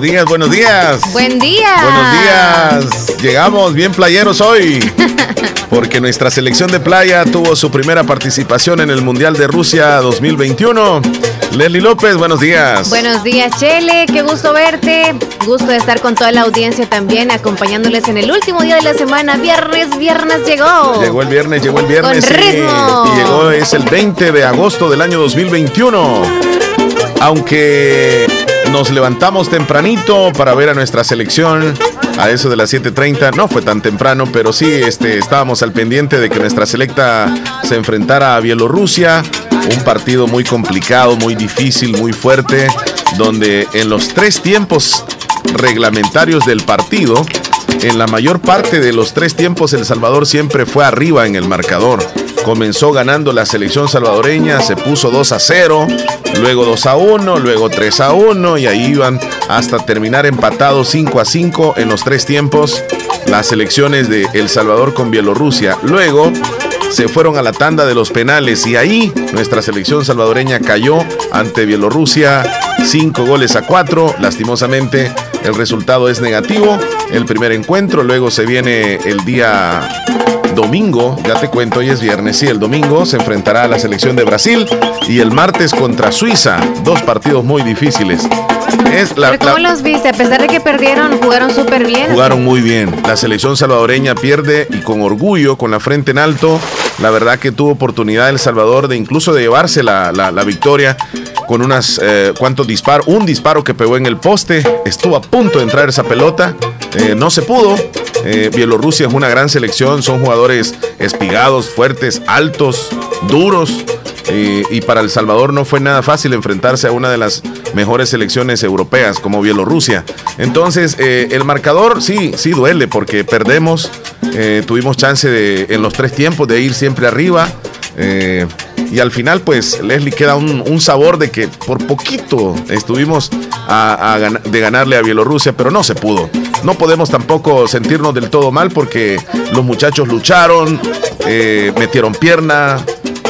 Buenos días, buenos días. Buen día. Buenos días. Llegamos bien playeros hoy. Porque nuestra selección de playa tuvo su primera participación en el Mundial de Rusia 2021. Leslie López, buenos días. Buenos días, Chele. Qué gusto verte. Gusto de estar con toda la audiencia también, acompañándoles en el último día de la semana. Viernes, viernes llegó. Llegó el viernes, llegó el viernes. Con ritmo. Y llegó, es el 20 de agosto del año 2021. Aunque nos levantamos tempranito para ver a nuestra selección a eso de las 7:30. No fue tan temprano, pero sí este, estábamos al pendiente de que nuestra selecta se enfrentara a Bielorrusia. Un partido muy complicado, muy difícil, muy fuerte, donde en los tres tiempos reglamentarios del partido, en la mayor parte de los tres tiempos El Salvador siempre fue arriba en el marcador. Comenzó ganando la selección salvadoreña, se puso 2 a 0, luego 2 a 1, luego 3 a 1 y ahí iban hasta terminar empatados 5 a 5 en los tres tiempos las selecciones de El Salvador con Bielorrusia. Luego se fueron a la tanda de los penales y ahí nuestra selección salvadoreña cayó ante Bielorrusia 5 goles a 4. Lastimosamente el resultado es negativo. El primer encuentro, luego se viene el día domingo, ya te cuento, hoy es viernes, sí, el domingo se enfrentará a la selección de Brasil y el martes contra Suiza, dos partidos muy difíciles. Es la, ¿Pero ¿Cómo los viste? A pesar de que perdieron, jugaron súper bien. Jugaron muy bien. La selección salvadoreña pierde y con orgullo, con la frente en alto. La verdad que tuvo oportunidad El Salvador de incluso de llevarse la, la, victoria con unas eh, cuantos disparos. Un disparo que pegó en el poste. Estuvo a punto de entrar esa pelota. Eh, no se pudo. Eh, Bielorrusia es una gran selección. Son jugadores espigados, fuertes, altos, duros. y para El Salvador no fue nada fácil enfrentarse a una de las mejores selecciones europeas como Bielorrusia. Entonces, el marcador sí, sí duele porque perdemos. tuvimos chance de, en los tres tiempos de ir siempre arriba. y al final, pues, Leslie queda un, sabor de que por poquito estuvimos de ganarle a Bielorrusia, pero no se pudo. No podemos tampoco sentirnos del todo mal porque los muchachos lucharon, eh, metieron pierna,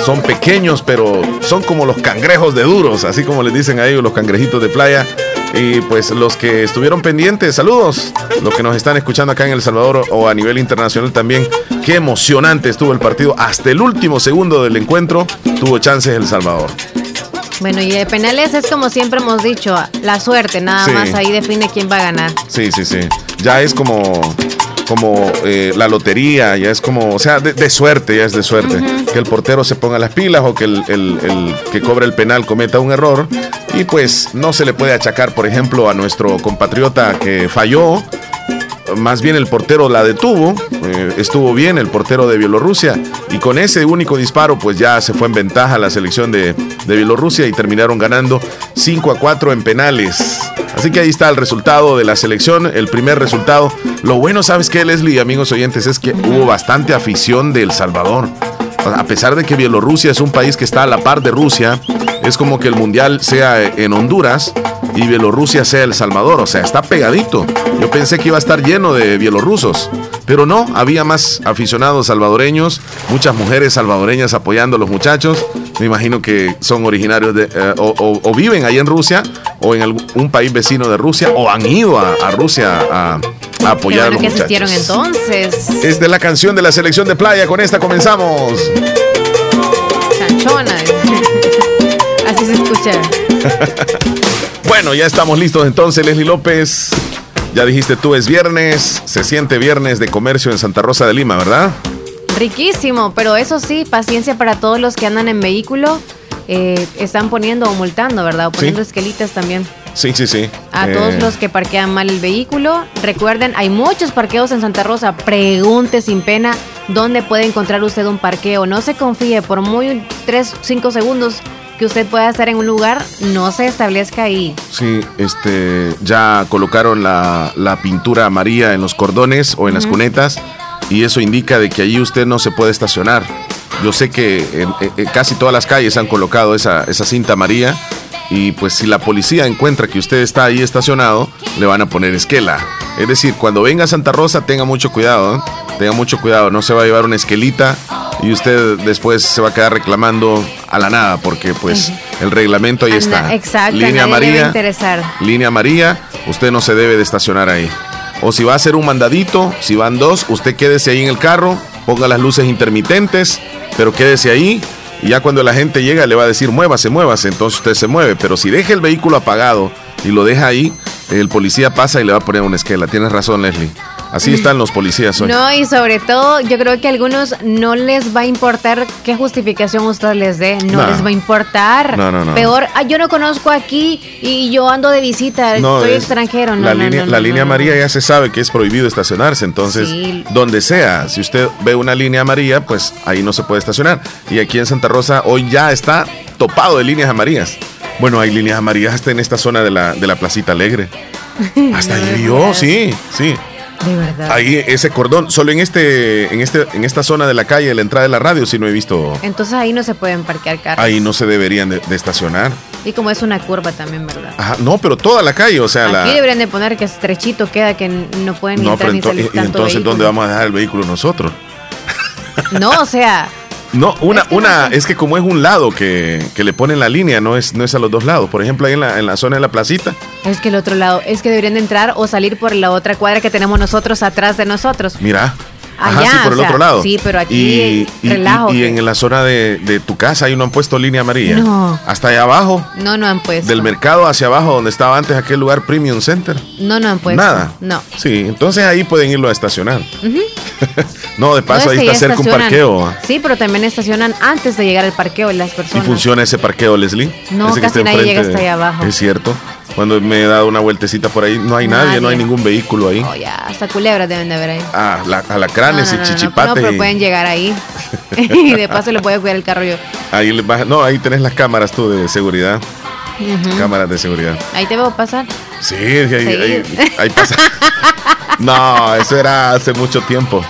son pequeños, pero son como los cangrejos de duros, así como les dicen a ellos los cangrejitos de playa. Y pues los que estuvieron pendientes, saludos. Los que nos están escuchando acá en El Salvador o a nivel internacional también. Qué emocionante estuvo el partido. Hasta el último segundo del encuentro tuvo chances El Salvador. Bueno, y de penales es como siempre hemos dicho, la suerte, nada más ahí define quién va a ganar. Sí, sí, sí. Ya es como como eh, la lotería, ya es como, o sea, de, suerte, ya es de suerte. Que el portero se ponga las pilas o que el, el, que cobra el penal cometa un error. Y pues no se le puede achacar, por ejemplo, a nuestro compatriota que falló más bien el portero la detuvo, eh, estuvo bien el portero de Bielorrusia y con ese único disparo pues ya se fue en ventaja la selección de, de Bielorrusia y terminaron ganando 5 a 4 en penales. Así que ahí está el resultado de la selección, el primer resultado. Lo bueno, ¿sabes qué, Leslie, amigos oyentes? Es que hubo bastante afición de El Salvador. A pesar de que Bielorrusia es un país que está a la par de Rusia, es como que el mundial sea en Honduras y Bielorrusia sea El Salvador, o sea, está pegadito. Yo pensé que iba a estar lleno de bielorrusos, pero no, había más aficionados salvadoreños, muchas mujeres salvadoreñas apoyando a los muchachos. Me imagino que son originarios de, eh, o, viven ahí en Rusia o en algún país vecino de Rusia o han ido a, Rusia a, apoyar a los muchachos. entonces. Es de la canción de la selección de playa, con esta comenzamos. Chanchona. Bueno, ya estamos listos entonces, Leslie López. Ya dijiste tú, es viernes, se siente viernes de comercio en Santa Rosa de Lima, ¿verdad? Riquísimo, pero eso sí, paciencia para todos los que andan en vehículo. eh, están poniendo o multando, ¿verdad? O poniendo esquelitas también. Sí, sí, sí. A Eh, todos los que parquean mal el vehículo. Recuerden, hay muchos parqueos en Santa Rosa. Pregunte sin pena dónde puede encontrar usted un parqueo. No se confíe, por muy 3, 5 segundos que usted pueda estar en un lugar, no se establezca ahí. Sí, este, ya colocaron la, la pintura amarilla en los cordones o en las cunetas y eso indica de que allí usted no se puede estacionar. Yo sé que en- en casi todas las calles han colocado esa, esa cinta amarilla y pues si la policía encuentra que usted está ahí estacionado, le van a poner esquela. Es decir, cuando venga a Santa Rosa, tenga mucho cuidado, ¿eh? tenga mucho cuidado, no se va a llevar una esquelita y usted después se va a quedar reclamando a la nada porque pues el reglamento ahí está. exacto, Línea nadie le va a amarilla interesar. línea amarilla, usted no se debe de estacionar ahí. O si va a hacer un mandadito, si van dos, usted quédese ahí en el carro, ponga las luces intermitentes, pero quédese ahí. Y ya cuando la gente llega le va a decir muévase, muévase, entonces usted se mueve. Pero si deja el vehículo apagado y lo deja ahí, el policía pasa y le va a poner una esquela. Tienes razón, Leslie. Así están los policías hoy. No, y sobre todo, yo creo que a algunos no les va a importar qué justificación usted les dé. No, No. les va a importar. No, no, no. Peor, "Ah, yo no conozco aquí y yo ando de visita, soy es- extranjero. No, la no, línea, no, no, la no, línea no. amarilla ya se sabe que es prohibido estacionarse, entonces Sí. donde sea, si usted ve una línea amarilla, pues ahí no se puede estacionar. Y aquí en Santa Rosa hoy ya está topado de líneas amarillas. Bueno, hay líneas amarillas hasta en esta zona de la, de la Placita Alegre. Hasta ahí vio, sí, sí. De verdad. Ahí ese cordón, solo en este, en este, en esta zona de la calle, la entrada de la radio, sí no he visto. Entonces ahí no se pueden parquear carros. Ahí no se deberían de, de estacionar. Y como es una curva también, ¿verdad? Ajá, no, pero toda la calle, o sea, la. Aquí deberían de poner que estrechito queda, que no pueden No, entrar pero ni salir y- y entonces, vehículo. ¿dónde vamos a dejar el vehículo nosotros? No, o sea, No, una, Es que no una, es que como es un lado que, que le ponen la línea, no es, no es a los dos lados. Por ejemplo, ahí en la, en la zona de la placita, es que el otro lado, es que deberían de entrar o salir por la otra cuadra que tenemos nosotros atrás de nosotros. mira. Ajá, Allá, sí, por el sea, otro lado. sí, pero aquí, Y, y- relajo, y- y en la zona de, de tu casa ahí no han puesto línea amarilla. No. Hasta allá abajo, No, no han puesto. del mercado hacia abajo, donde estaba antes aquel lugar Premium Center. No, no han puesto. Nada. No. Sí, entonces ahí pueden irlo a estacionar. no, de paso No, ahí está cerca un parqueo. ¿ah? Sí, pero también estacionan antes de llegar al parqueo las ¿Y personas. funciona ese parqueo, Leslie? No, Ese casi nadie llega hasta allá abajo. Es cierto. Cuando me he dado una vueltecita por ahí, no hay nadie, no hay ningún vehículo ahí. Oh, ya, hasta culebras deben de haber ahí. Ah, la, alacranes no, y no, no, chichipates. No, pero y- pueden llegar ahí. y de paso le a cuidar el carro yo. ahí les baja- no, ahí tenés las cámaras tú de seguridad. Cámaras de seguridad. Ahí te veo pasar. Sí, ahí, Sí. ahí- ahí pasa. no, eso era hace mucho tiempo.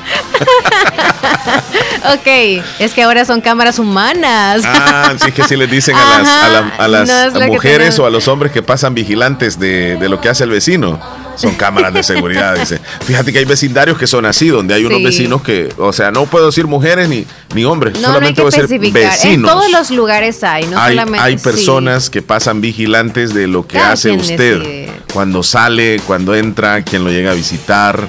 Ok, es que ahora son cámaras humanas. Ah, sí, es que si les dicen a las, a la- a Ajá, las no mujeres o a los hombres que pasan vigilantes de, de lo que hace el vecino. Son cámaras de seguridad, dice. Fíjate que hay vecindarios que son así, donde hay unos Sí. vecinos que, o sea, no puedo decir mujeres ni, ni hombres, no, no solamente voy a decir especificar. En vecinos. todos los lugares hay, no hay, solamente. hay sí. personas que pasan vigilantes de lo que Cada hace usted. decide. Cuando sale, cuando entra, quien lo llega a visitar,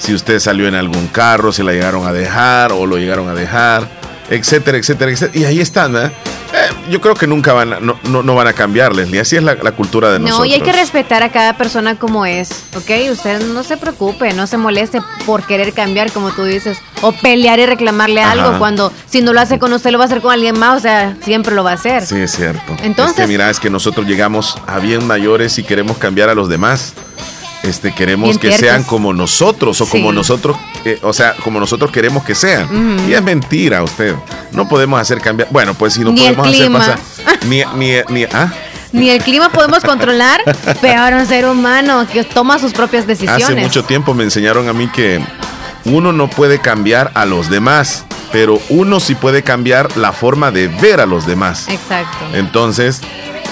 si usted salió en algún carro, si la llegaron a dejar o lo llegaron a dejar, etcétera, etcétera, etcétera. Y ahí están, ¿eh? Eh, yo creo que nunca van a, no, no, no van a cambiar, Leslie. Así es la, la cultura de No, nosotros. y hay que respetar a cada persona como es, ¿ok? Usted no se preocupe, no se moleste por querer cambiar, como tú dices, o pelear y reclamarle Ajá. algo cuando si no lo hace con usted lo va a hacer con alguien más, o sea, siempre lo va a hacer. Sí, es cierto. Entonces- Es que mira, es que nosotros llegamos a bien mayores y queremos cambiar a los demás. Este, queremos que sean como nosotros o Sí. como nosotros, eh, o sea, como nosotros queremos que sean. Y es mentira usted. No podemos hacer cambiar. Bueno, pues si no Ni el podemos hacer pasar. Ni, ni, ni, ah, Ni el clima podemos controlar, peor un ser humano que toma sus propias decisiones. Hace mucho tiempo me enseñaron a mí que uno no puede cambiar a los demás, pero uno sí puede cambiar la forma de ver a los demás. Exacto. Entonces,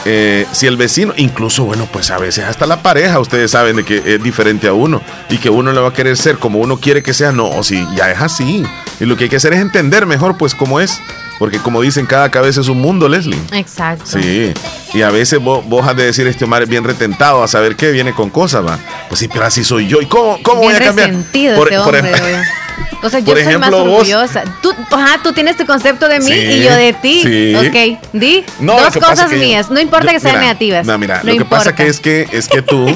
eh, si el vecino, incluso, bueno, pues a veces hasta la pareja, ustedes saben de que es diferente a uno y que uno le va a querer ser como uno quiere que sea, no, o si ya es así. Y lo que hay que hacer es entender mejor, pues, cómo es. Porque como dicen, cada cabeza es un mundo, Leslie. Exacto. Sí, y a veces vos, vos has de decir, este Omar es bien retentado a saber qué viene con cosas, va. Pues sí, pero así soy yo. ¿Y cómo, cómo Bien voy a cambiar? Por- este por hombre, oye. O sea, yo por soy más ejemplo, vos-. Tú, ajá, tú tienes tu concepto de mí Sí, y yo de ti. sí. Ok, di No, dos cosas mías. No importa yo- que sean mira, negativas. No, mira, no lo que pasa que es que es que tú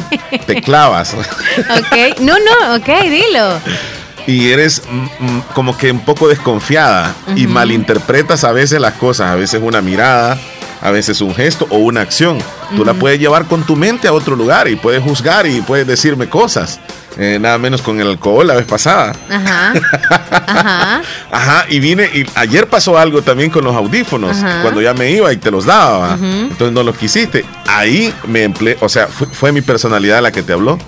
te clavas Ok, no, no, ok, dilo. y eres mm, como que un poco desconfiada y malinterpretas a veces las cosas, a veces una mirada, a veces un gesto o una acción. Tú la puedes llevar con tu mente a otro lugar y puedes juzgar y puedes decirme cosas. Eh, nada menos con el alcohol la vez pasada. Ajá. Ajá. Ajá. Y vine, y ayer pasó algo también con los audífonos, cuando ya me iba y te los daba. Entonces no los quisiste. Ahí me empleé, o sea, fue, mi personalidad la que te habló.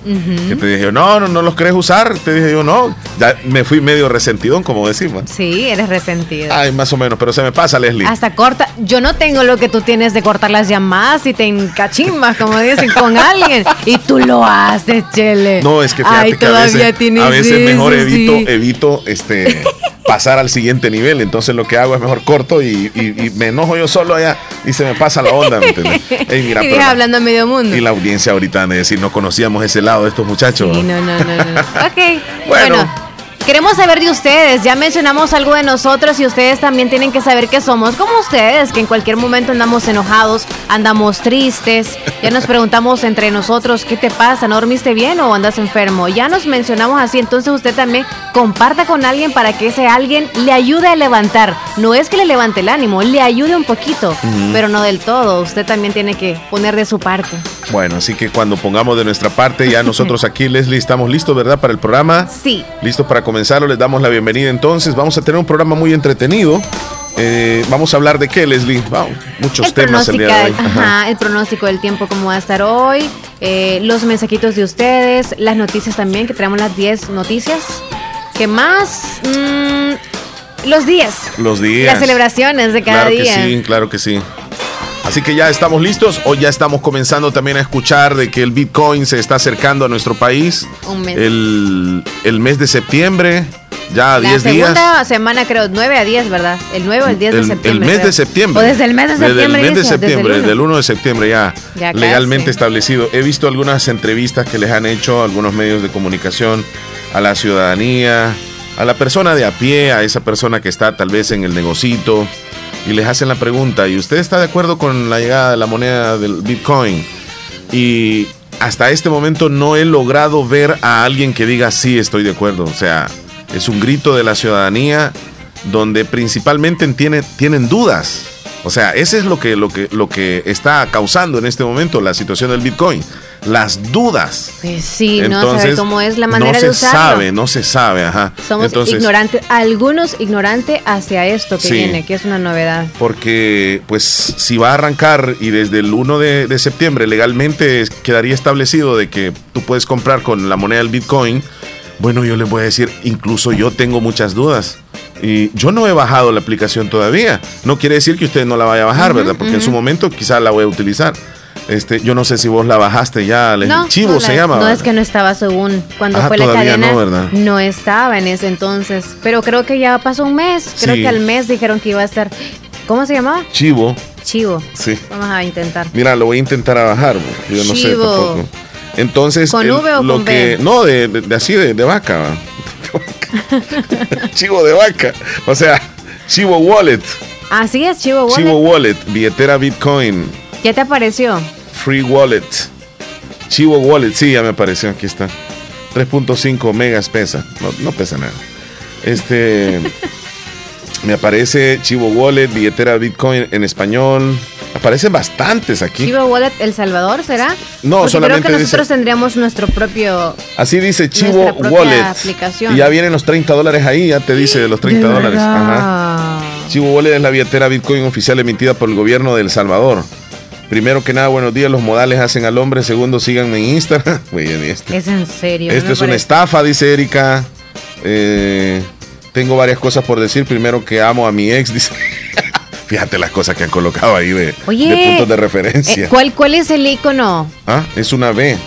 Que te dije, no, no, no los querés usar. Te dije yo, no. Ya me fui medio resentidón, como decimos. Sí, eres resentido. Ay, más o menos, pero se me pasa, Leslie. Hasta corta. Yo no tengo lo que tú tienes de cortar las llamadas y te encachimbas, como dicen, con alguien. Y tú lo haces, Chele. No, es que Ay, todavía a veces, mejor evito, evito este pasar al siguiente nivel. Entonces lo que hago es mejor corto y, me enojo yo solo allá y se me pasa la onda. y hablando a medio mundo. Y la audiencia ahorita de decir, no conocíamos ese lado de estos muchachos. Sí, no, no, no, no. ok. bueno Queremos saber de ustedes, ya mencionamos algo de nosotros y ustedes también tienen que saber que somos como ustedes, que en cualquier momento andamos enojados, andamos tristes, ya nos preguntamos entre nosotros, ¿qué te pasa? ¿No dormiste bien o andas enfermo? Ya nos mencionamos así, entonces usted también comparta con alguien para que ese alguien le ayude a levantar. No es que le levante el ánimo, le ayude un poquito, pero no del todo, usted también tiene que poner de su parte. Bueno, así que cuando pongamos de nuestra parte, ya nosotros aquí, Leslie, estamos listos, ¿verdad? Para el programa. Sí. Listos para comenzarlo, les damos la bienvenida entonces. Vamos a tener un programa muy entretenido. Eh, vamos a hablar de qué, Leslie. muchos temas el día de hoy. Ajá. el pronóstico del tiempo, cómo va a estar hoy, eh, los mensajitos de ustedes, las noticias también, que traemos las 10 noticias. ¿Qué más? Mm, los días. Los días. Las celebraciones de cada día. Claro que sí, claro que sí. Así que ya estamos listos o ya estamos comenzando también a escuchar de que el Bitcoin se está acercando a nuestro país. Un mes. El, mes de septiembre, ya a 10 días. La segunda semana creo, 9 a 10, ¿verdad? El 9 o el 10 de septiembre. El mes de septiembre. O desde el mes de septiembre. Desde el mes de septiembre, desde el 1 de septiembre ya, legalmente establecido. He visto algunas entrevistas que les han hecho algunos medios de comunicación a la ciudadanía, a la persona de a pie, a esa persona que está tal vez en el negocito y les hacen la pregunta, ¿y usted está de acuerdo con la llegada de la moneda del Bitcoin? Y hasta este momento no he logrado ver a alguien que diga sí, estoy de acuerdo. O sea, es un grito de la ciudadanía donde principalmente tienen dudas. O sea, ese es lo que, lo, que, lo que está causando en este momento la situación del Bitcoin las dudas. Pues sí, no sabe cómo es la manera de usarlo. No se sabe, no se sabe, ajá. Somos ignorantes, algunos ignorantes hacia esto que viene, que es una novedad. Porque, pues, si va a arrancar y desde el 1 de, septiembre legalmente quedaría establecido de que tú puedes comprar con la moneda del Bitcoin, bueno, yo les voy a decir, incluso yo tengo muchas dudas. Y yo no he bajado la aplicación todavía. No quiere decir que usted no la vaya a bajar, ¿verdad? Porque en su momento quizás la voy a utilizar. Este, yo no sé si vos la bajaste ya, Chivo se llama. No es que no estaba según cuando fue la cadena. No, estaba en ese entonces, pero creo que ya pasó un mes. Creo que al mes dijeron que iba a estar. ¿Cómo se llamaba? Chivo. Chivo. Sí. Vamos a intentar. Mira, lo voy a intentar a bajar. Yo no sé tampoco. Entonces, ¿Con V o lo con que no de, así de, vaca. Chivo de vaca. O sea, Chivo Wallet. Así es, Chivo Wallet. Chivo Wallet, billetera Bitcoin. ¿Qué te apareció? Free Wallet. Chivo Wallet, sí, ya me apareció, aquí está. 3.5 megas pesa, no, pesa nada. Este, me aparece Chivo Wallet, billetera Bitcoin en español. Aparecen bastantes aquí. Chivo Wallet El Salvador, ¿será? No, solamente creo que nosotros tendríamos nuestro propio. Así dice Chivo Wallet. Y ya vienen los 30 dólares ahí, ya te dice de los 30 dólares. Ajá. Chivo Wallet es la billetera Bitcoin oficial emitida por el gobierno de El Salvador. Primero que nada, buenos días. Los modales hacen al hombre. Segundo, síganme en Instagram. este. Es en serio. Esto es una estafa, dice Erika. Eh, tengo varias cosas por decir. Primero que amo a mi ex, dice. Fíjate las cosas que han colocado ahí de, puntos de referencia. Eh, ¿cuál, ¿Cuál es el icono? Ah, es una B.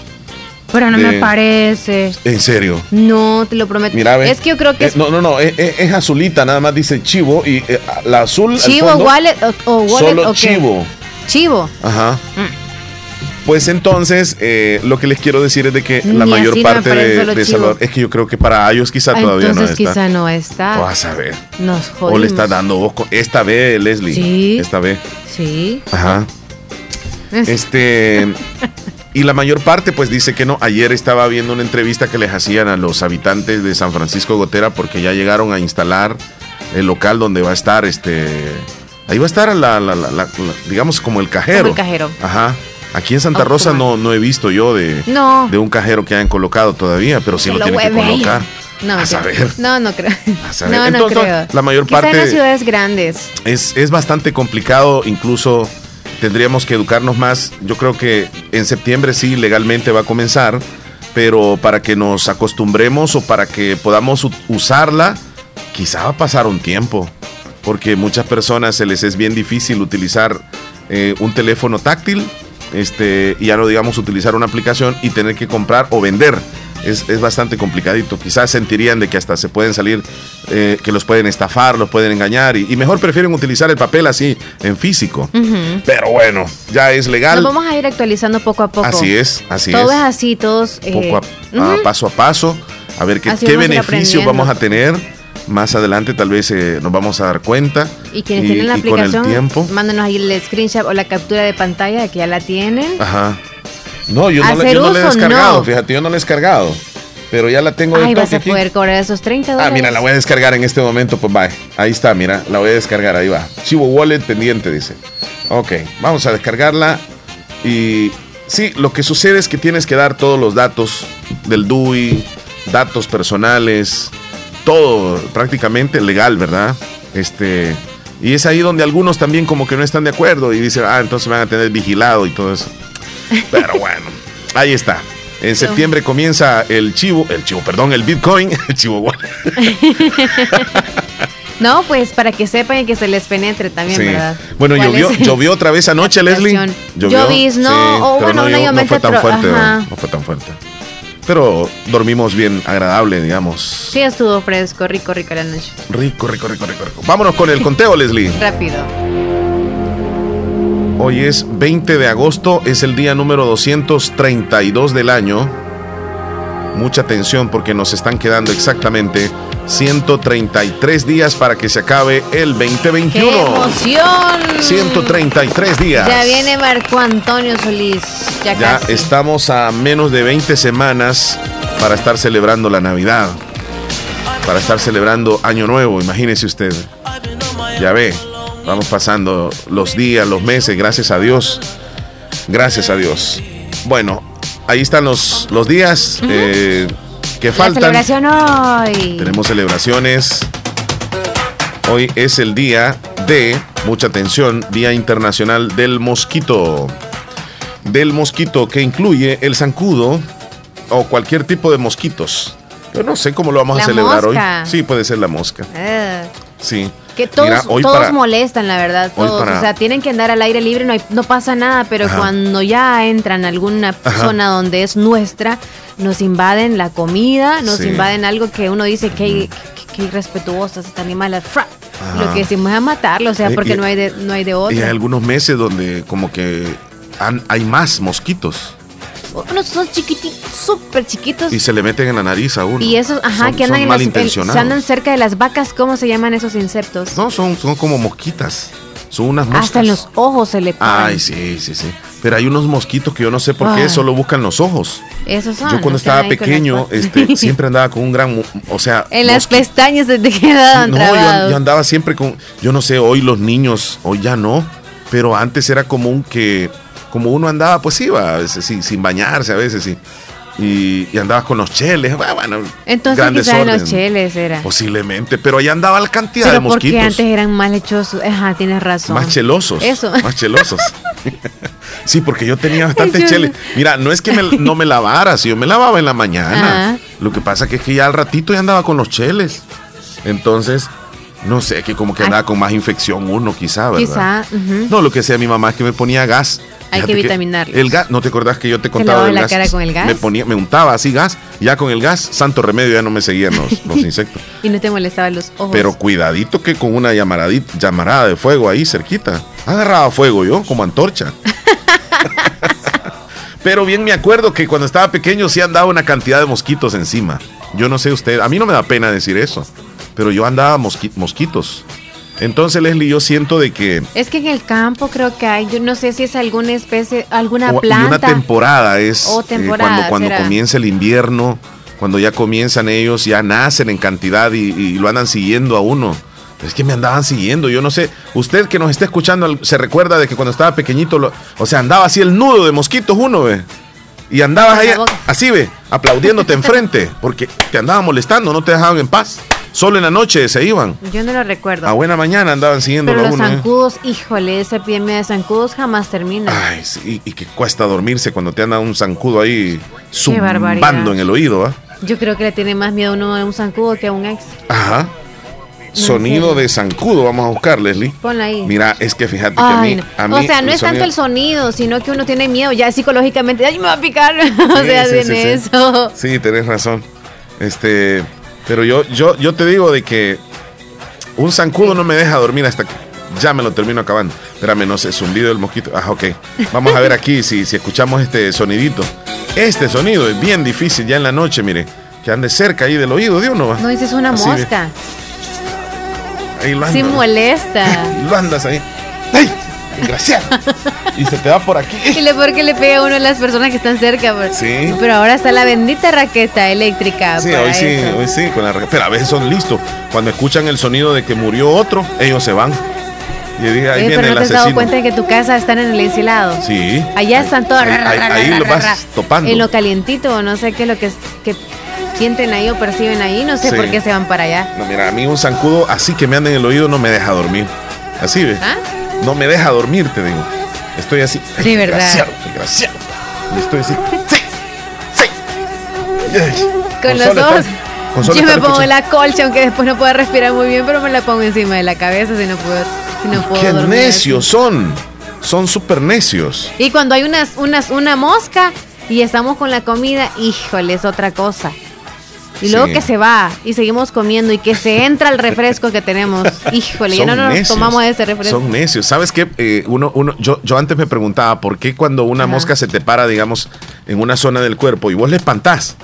Pero no me parece. ¿En serio? No, te lo prometo. Mira, es que yo creo que eh, No, no, no, es, azulita, nada más dice chivo y la azul. Chivo, wallet o, wallet. Solo chivo. Chivo. Ajá. Mm. Pues entonces, eh, lo que les quiero decir es de que la mayor parte de, Salvador es que yo creo que para ellos quizá todavía no está. quizá no está. Vas a ver. Nos jodimos. O le está dando vos esta vez, Leslie. Sí. Esta vez. Sí. Ajá. Este. y la mayor parte, pues dice que no. Ayer estaba viendo una entrevista que les hacían a los habitantes de San Francisco Gotera porque ya llegaron a instalar el local donde va a estar este Ahí va a estar la, la, la, digamos como el cajero. Como el cajero. Ajá. Aquí en Santa Rosa no, no he visto yo de, de un cajero que hayan colocado todavía, pero sí lo, tienen que colocar. No, a saber. No, no creo. A saber. No, no creo. La mayor parte. en las ciudades grandes. Es, es bastante complicado, incluso tendríamos que educarnos más. Yo creo que en septiembre sí legalmente va a comenzar, pero para que nos acostumbremos o para que podamos usarla, quizá va a pasar un tiempo, porque muchas personas se les es bien difícil utilizar eh, un teléfono táctil, este, y ya no digamos utilizar una aplicación y tener que comprar o vender es, bastante complicadito. Quizás sentirían de que hasta se pueden salir, eh, que los pueden estafar, los pueden engañar y, mejor prefieren utilizar el papel así en físico. Pero bueno, ya es legal. Lo vamos a ir actualizando poco a poco. Así es, así es. Todo es así, todos. Poco a, eh, paso a paso, a ver qué, qué beneficios vamos a tener más adelante tal vez eh, nos vamos a dar cuenta. Y quienes tienen la aplicación, mándenos ahí el screenshot o la captura de pantalla de que ya la tienen. Ajá. No, yo no, la, yo no he descargado, fíjate, yo no la he descargado. Pero ya la tengo Ay, vas a poder cobrar esos 30 dólares. Ah, mira, la voy a descargar en este momento, pues va. Ahí está, mira, la voy a descargar, ahí va. Chivo Wallet pendiente, dice. Ok, vamos a descargarla. Y sí, lo que sucede es que tienes que dar todos los datos del DUI, datos personales, todo prácticamente legal, ¿verdad? Este, y es ahí donde algunos también como que no están de acuerdo y dicen, ah, entonces me van a tener vigilado y todo eso. Pero bueno, ahí está. En septiembre comienza el chivo, el chivo, perdón, el Bitcoin, el chivo No, pues para que sepan y que se les penetre también, ¿verdad? Bueno, llovió, llovió otra vez anoche, Leslie. Llovió. no, bueno, no, no, fue tan fuerte, no fue tan fuerte. Pero dormimos bien agradable, digamos. Sí, estuvo fresco, rico, rico la noche. Rico, rico, rico, rico, rico. Vámonos con el conteo, Leslie. Rápido. Hoy es 20 de agosto, es el día número 232 del año. Mucha atención porque nos están quedando exactamente 133 días para que se acabe el 2021. ¡Qué emoción! 133 días. Ya viene Marco Antonio Solís. Ya, ya estamos a menos de 20 semanas para estar celebrando la Navidad. Para estar celebrando Año Nuevo, imagínese usted. Ya ve. Vamos pasando los días, los meses, gracias a Dios. Gracias a Dios. Bueno, ahí están los, los días eh, que faltan. celebración hoy. Tenemos celebraciones. Hoy es el día de, mucha atención, Día Internacional del Mosquito. Del mosquito que incluye el zancudo o cualquier tipo de mosquitos. Yo no sé cómo lo vamos a celebrar hoy. Sí, puede ser la mosca. Ah. Sí. Que todos, todos molestan, la verdad, todos. O sea, tienen que andar al aire libre, no, no pasa nada, pero cuando ya entran a alguna zona donde es nuestra, nos invaden la comida, nos invaden algo que uno dice que, que, irrespetuosos estos animales. Lo que decimos es matarlo, o sea, porque no, hay de, no hay de otro. Y hay algunos meses donde como que hay más mosquitos unos son chiquititos, súper chiquitos. Y se le meten en la nariz a uno. Y esos, ajá, que andan, en se andan cerca de las vacas. ¿Cómo se llaman esos insectos? No, son, son como mosquitas. Son unas moscas. Hasta en los ojos se le ponen. Ay, sí, sí, sí. Pero hay unos mosquitos que yo no sé por qué solo buscan los ojos. Esos son. Yo cuando estaba pequeño, este, siempre andaba con un gran, o sea, en las pestañas se te quedaban No, yo, yo, andaba siempre con, yo no sé, hoy los niños, hoy ya no, pero antes era común que como uno andaba, pues iba, a veces, sin, bañarse a veces, y, y, andabas con los cheles. Bueno, Entonces quizás los cheles era. Posiblemente, pero ahí andaba la cantidad de mosquitos. porque antes eran más lechosos. Ajá, tienes razón. Más chelosos. Eso. Más chelosos. sí, porque yo tenía bastante cheles. Mira, no es que no me lavara, si yo me lavaba en la mañana. Lo que pasa que es que ya al ratito ya andaba con los cheles. Entonces, no sé, que como que andaba con más infección uno, quizá, ¿verdad? Quizá. No, lo que sea mi mamá es que me ponía gas. Hay que vitaminarlo. El gas, ¿no te acordás que yo te contaba del la gas? cara con el gas? Me ponía, me untaba así gas, ya con el gas, santo remedio, ya no me seguían los, los insectos. y no te molestaban los ojos. Pero cuidadito que con una llamarada de fuego ahí cerquita. Agarraba fuego yo, como antorcha. Pero bien me acuerdo que cuando estaba pequeño sí andaba una cantidad de mosquitos encima. Yo no sé usted, a mí no me da pena decir eso, pero yo andaba mosquitos. Entonces, Leslie, yo siento de que... Es que en el campo creo que hay, yo no sé si es alguna especie, alguna planta. Y una temporada es eh, cuando, cuando comienza el invierno, cuando ya comienzan ellos, ya nacen en cantidad y, lo andan siguiendo a uno. Es que me andaban siguiendo, yo no sé. Usted que nos está escuchando se recuerda de que cuando estaba pequeñito, o sea, andaba así el nudo de mosquitos uno, ve. Y andabas ahí, así, ve, aplaudiéndote enfrente, porque te andaban molestando, no te dejaban en paz. Solo en la noche se iban. Yo no lo recuerdo. A buena mañana andaban siguiendo Pero los uno, ¿eh? zancudos, híjole, esa epidemia de zancudos jamás termina. Ay, sí, y que cuesta dormirse cuando te anda un zancudo ahí zumbando en el oído, ¿ah? Yo creo que le tiene más miedo uno a un zancudo que a un ex. Ajá. Sonido de zancudo, vamos a buscar, Leslie. Ponla ahí. Mira, es que fíjate que a mí, O sea, no es tanto el sonido, sino que uno tiene miedo ya psicológicamente. ¡Ay, me va a picar! o sea, tiene eso. Sí, tenés razón. Este, pero yo, yo, yo te digo de que un zancudo no me deja dormir hasta que ya me lo termino acabando. Espérame, no sé, zumbido del mosquito. Ah, ok. Vamos a ver aquí si, si escuchamos este sonidito. Este sonido es bien difícil ya en la noche, mire. Que ande cerca ahí del oído de uno. No, dices una mosca. Ahí lo andas. Sí molesta. lo andas ahí. Desgraciado. y se te va por aquí. Y le porque le pega a uno a las personas que están cerca. Sí. Pero ahora está la bendita raqueta eléctrica. Sí, hoy sí, hoy sí, con la raqueta. Pero a veces son listos. Cuando escuchan el sonido de que murió otro, ellos se van. Y ahí eh, pero no te has dado cuenta de que tu casa está en el ensilado. Sí. Allá están todos. Ahí, lo vas topando. En lo calientito, no sé qué es lo que, que sienten ahí o perciben ahí, no sé por qué se van para allá. No, mira, a mí un zancudo así que me anda en el oído no me deja dormir. Así, ¿ves? ¿Ah? No me deja dormir, te digo. Estoy así. Sí, verdad. Desgraciado, desgraciado. Y estoy así. Sí, sí. Con, los dos. Yo me pongo la colcha, aunque después no pueda respirar muy bien, pero me la pongo encima de la cabeza si no puedo, si no puedo Qué necios son. Son súper necios. Y cuando hay unas, unas, una mosca y estamos con la comida, híjole, es otra cosa. Y luego que se va y seguimos comiendo y que se entra el refresco que tenemos. Híjole, ya no nos tomamos ese refresco. Son necios. ¿Sabes qué? Eh, uno, uno, yo, yo antes me preguntaba por qué cuando una mosca se te para, digamos, en una zona del cuerpo y vos le espantás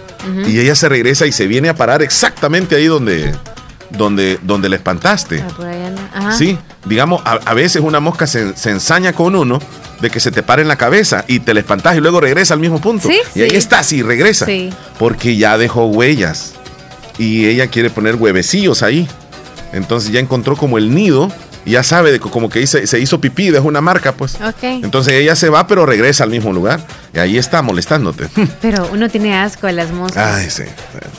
y ella se regresa y se viene a parar exactamente ahí donde, donde, donde le espantaste. Ah, sí, digamos, a, veces una mosca se, se ensaña con uno de que se te pare en la cabeza y te le espantas y luego regresa al mismo punto. y ahí estás y regresa. Porque ya dejó huellas. Y ella quiere poner huevecillos ahí. Entonces ya encontró como el nido. Y ya sabe de como que se hizo pipí, dejó una marca, pues. Entonces ella se va, pero regresa al mismo lugar. Y ahí está molestándote. Pero uno tiene asco de las moscas. Ay, sí,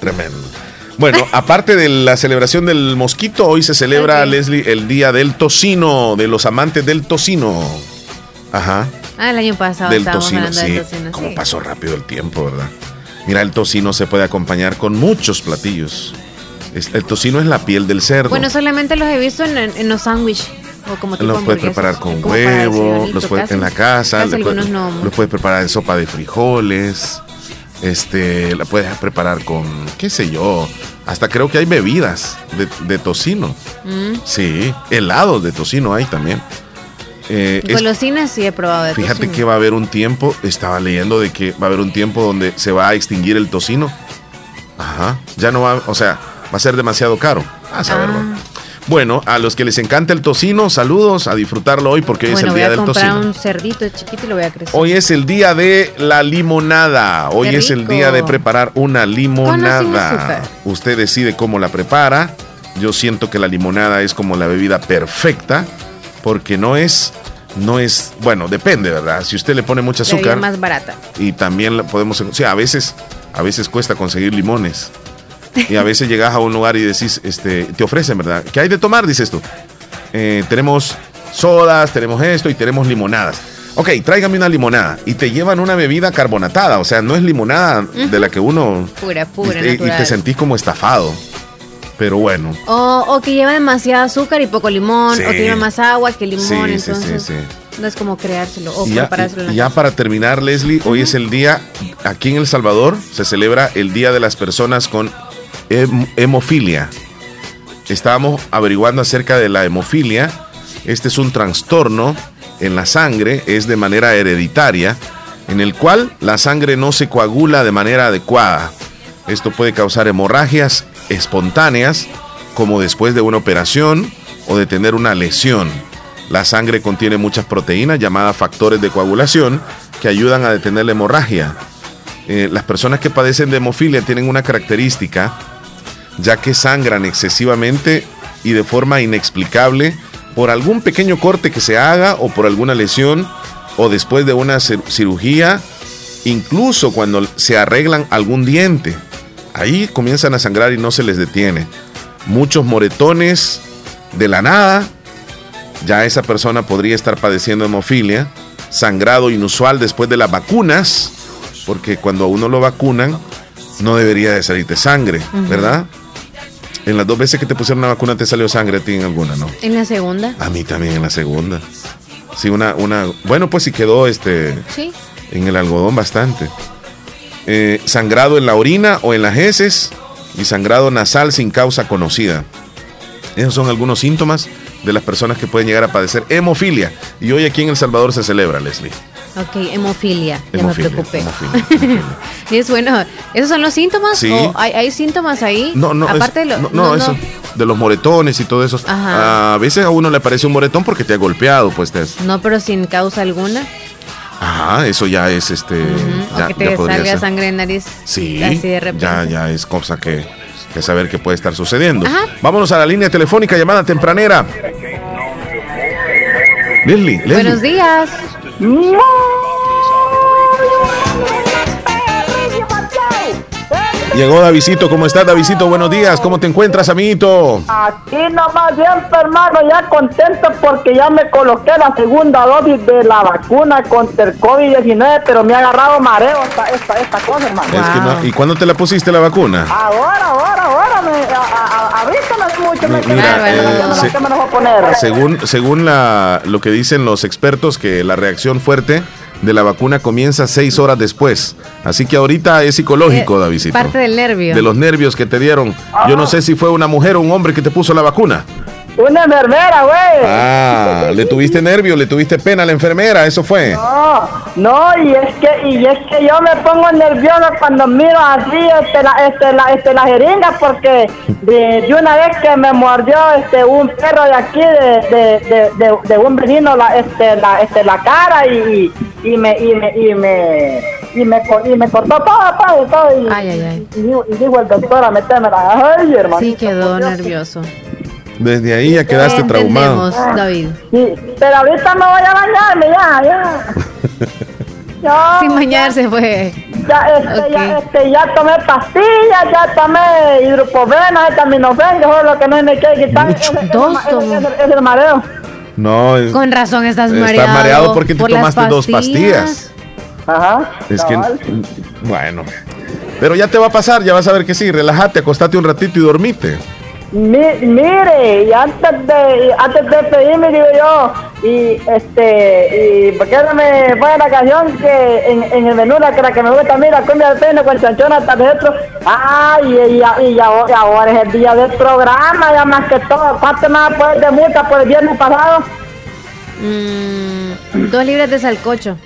tremendo. Bueno, aparte de la celebración del mosquito, hoy se celebra, Leslie, el Día del Tocino, de los amantes del tocino. Ajá. Ah, el año pasado. Del tocino, sí. Como pasó rápido el tiempo, ¿verdad? Mira, el tocino se puede acompañar con muchos platillos. El tocino es la piel del cerdo. Bueno, solamente los he visto en, los sándwiches. O como los puedes preparar con huevo, los puedes en la casa, los puedes, preparar en sopa de frijoles, este, la puedes preparar con, qué sé yo, hasta creo que hay bebidas de, tocino. Mm. Sí, helados de tocino hay también. Eh, Golosinas sí he probado de Fíjate que va a haber un tiempo, estaba leyendo de que va a haber un tiempo donde se va a extinguir el tocino. Ajá. Ya no va, o sea, va a ser demasiado caro. A saber, ah. Bueno, a los que les encanta el tocino, saludos a disfrutarlo hoy porque hoy es el día del tocino. un cerdito chiquito y lo voy a crecer. Hoy es el día de la limonada. Hoy es el día de preparar una limonada. Usted decide cómo la prepara. Yo siento que la limonada es como la bebida perfecta porque no es no es, bueno, depende, ¿verdad? Si usted le pone mucho azúcar. más barata. Y también podemos, o sea, a veces, a veces cuesta conseguir limones. Y a veces llegas a un lugar y decís, este, te ofrecen, ¿verdad? ¿Qué hay de tomar? Dices tú. Eh, tenemos sodas, tenemos esto y tenemos limonadas. Ok, tráigame una limonada. Y te llevan una bebida carbonatada. O sea, no es limonada de la que uno. Pura, pura. y te sentís como estafado pero bueno. O, que lleva demasiado azúcar y poco limón, o tiene más agua que limón, entonces no es como creárselo o ya, preparárselo. ya para terminar, Leslie, hoy es el día, aquí en El Salvador se celebra el Día de las Personas con Hemofilia. Estábamos averiguando acerca de la hemofilia. Este es un trastorno en la sangre, es de manera hereditaria, en el cual la sangre no se coagula de manera adecuada. Esto puede causar hemorragias espontáneas, como después de una operación o de tener una lesión. La sangre contiene muchas proteínas llamadas factores de coagulación que ayudan a detener la hemorragia. Eh, las personas que padecen de hemofilia tienen una característica, ya que sangran excesivamente y de forma inexplicable por algún pequeño corte que se haga o por alguna lesión o después de una cirugía, incluso cuando se arreglan algún diente. Ahí comienzan a sangrar y no se les detiene. Muchos moretones de la nada. Ya esa persona podría estar padeciendo hemofilia. Sangrado inusual después de las vacunas. Porque cuando a uno lo vacunan, no debería de salirte sangre, ¿verdad? En las dos veces que te pusieron una vacuna te salió sangre a ti en alguna, ¿no? En la segunda. A mí también en la segunda. Sí, una, una. Bueno, pues sí quedó este. Sí. En el algodón bastante. Eh, sangrado en la orina o en las heces y sangrado nasal sin causa conocida. Esos son algunos síntomas de las personas que pueden llegar a padecer hemofilia. Y hoy aquí en El Salvador se celebra, Leslie. Ok, hemofilia, ya me preocupé. es bueno, ¿esos son los síntomas? Sí. ¿O hay, síntomas ahí? No, no, aparte de no, no, eso, de los moretones y todo eso. A veces a uno le parece un moretón porque te ha golpeado, pues. Te No, pero sin causa alguna. Ah, eso ya es este. ya, o que te salga sangre en nariz. Sí. Así de repente. Ya, ya es cosa que, que saber qué puede estar sucediendo. Vámonos a la línea telefónica llamada tempranera. Leslie, Leslie. Buenos días. Llegó Davidito, ¿cómo estás Davidito? Buenos días, ¿cómo te encuentras, amiguito? Aquí nomás bien, hermano, ya contento porque ya me coloqué la segunda dosis de la vacuna contra el COVID-19, pero me ha agarrado mareo esta, esta, cosa, hermano. ¿Y cuándo te la pusiste la vacuna? Ahora, ahora, ahora, me, a, mucho, me Mira, eh, me lo voy a poner. Según, según la, lo que dicen los expertos, que la reacción fuerte de la vacuna comienza seis horas después. Así que ahorita es psicológico, eh, David. Parte del nervio. De los nervios que te dieron. Yo no sé si fue una mujer o un hombre que te puso la vacuna. Una enfermera, güey. Ah, le tuviste nervio, le tuviste pena a la enfermera, eso fue. No, no, y es que, y es que yo me pongo nervioso cuando miro así este, la, este, la, este, la jeringa, porque de, una vez que me mordió este un perro de aquí de, de, de, un vecino la, este, la, este, la cara y, y me, y me, y me, y me, y me cortó todo, todo, todo. Y, ay, ay, ay. Y, y, digo el doctor a meterme la, ay, hermano. Sí, quedó nervioso. Desde ahí ya quedaste traumado. David. Sí, pero ahorita me voy a bañarme, ya, ya. Sin bañarse fue. Ya, este, ya, este, ya tomé pastillas, ya tomé hidropovena, etaminofén, que es lo que no me quiere quitar. Dos es, el mareo. No, con razón estás mareado. Estás mareado porque te tomaste dos pastillas. Ajá. Es que, bueno. Pero ya te va a pasar, ya vas a ver que sí. Relájate, acostate un ratito y dormite mire, y antes de antes de pedirme digo yo, y este, y porque no me pone la canción que en, en el menú la que, la que me gusta a mí, la cumbia de peine con chanchón hasta dentro, ay, y, y, y, ahora, es el día del programa, ya más que todo, ¿cuánto más pues de multa por el viernes pasado? Mm, dos libras de salcocho.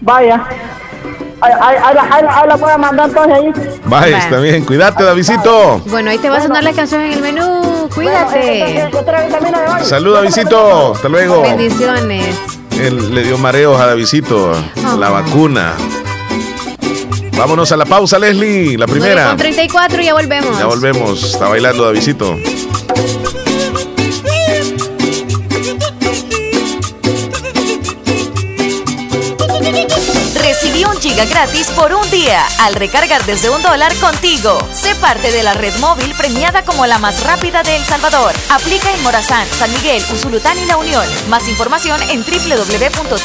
Vaya. Ahí, la puedo mandar entonces ahí. Vaya, está bien. Cuídate, Davidito. Bueno, ahí te va a sonar la canción en el menú. Cuídate. Saluda, Davidito. Hasta luego. Bendiciones. Él le dio mareos a Davidito. La vacuna. Vámonos a la pausa, Leslie. La primera. Con 34 ya volvemos. Ya volvemos. Está bailando Davidito. Un giga gratis por un día al recargar desde un dólar contigo. Sé parte de la red móvil premiada como la más rápida de El Salvador. Aplica en Morazán, San Miguel, Usulután y La Unión. Más información en www.tigo.com.sb.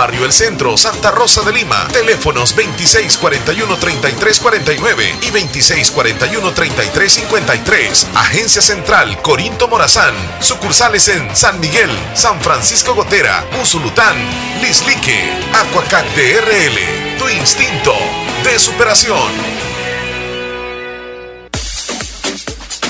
Barrio El Centro, Santa Rosa de Lima. Teléfonos 2641-3349 y 2641-3353. Agencia Central Corinto Morazán. Sucursales en San Miguel, San Francisco Gotera, Usulután, Lislique, Aquacat DRL. Tu instinto de superación.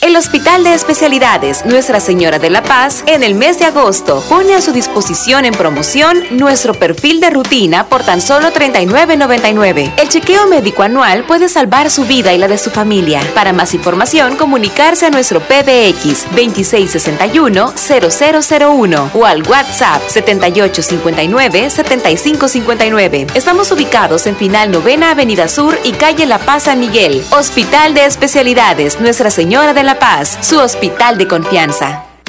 El Hospital de Especialidades Nuestra Señora de la Paz en el mes de agosto pone a su disposición en promoción nuestro perfil de rutina por tan solo $39.99. El chequeo médico anual puede salvar su vida y la de su familia. Para más información, comunicarse a nuestro PBX 2661-0001 o al WhatsApp 7859-7559. Estamos ubicados en Final Novena Avenida Sur y Calle La Paz San Miguel. Hospital de Especialidades Nuestra Señora de la Paz, su hospital de confianza.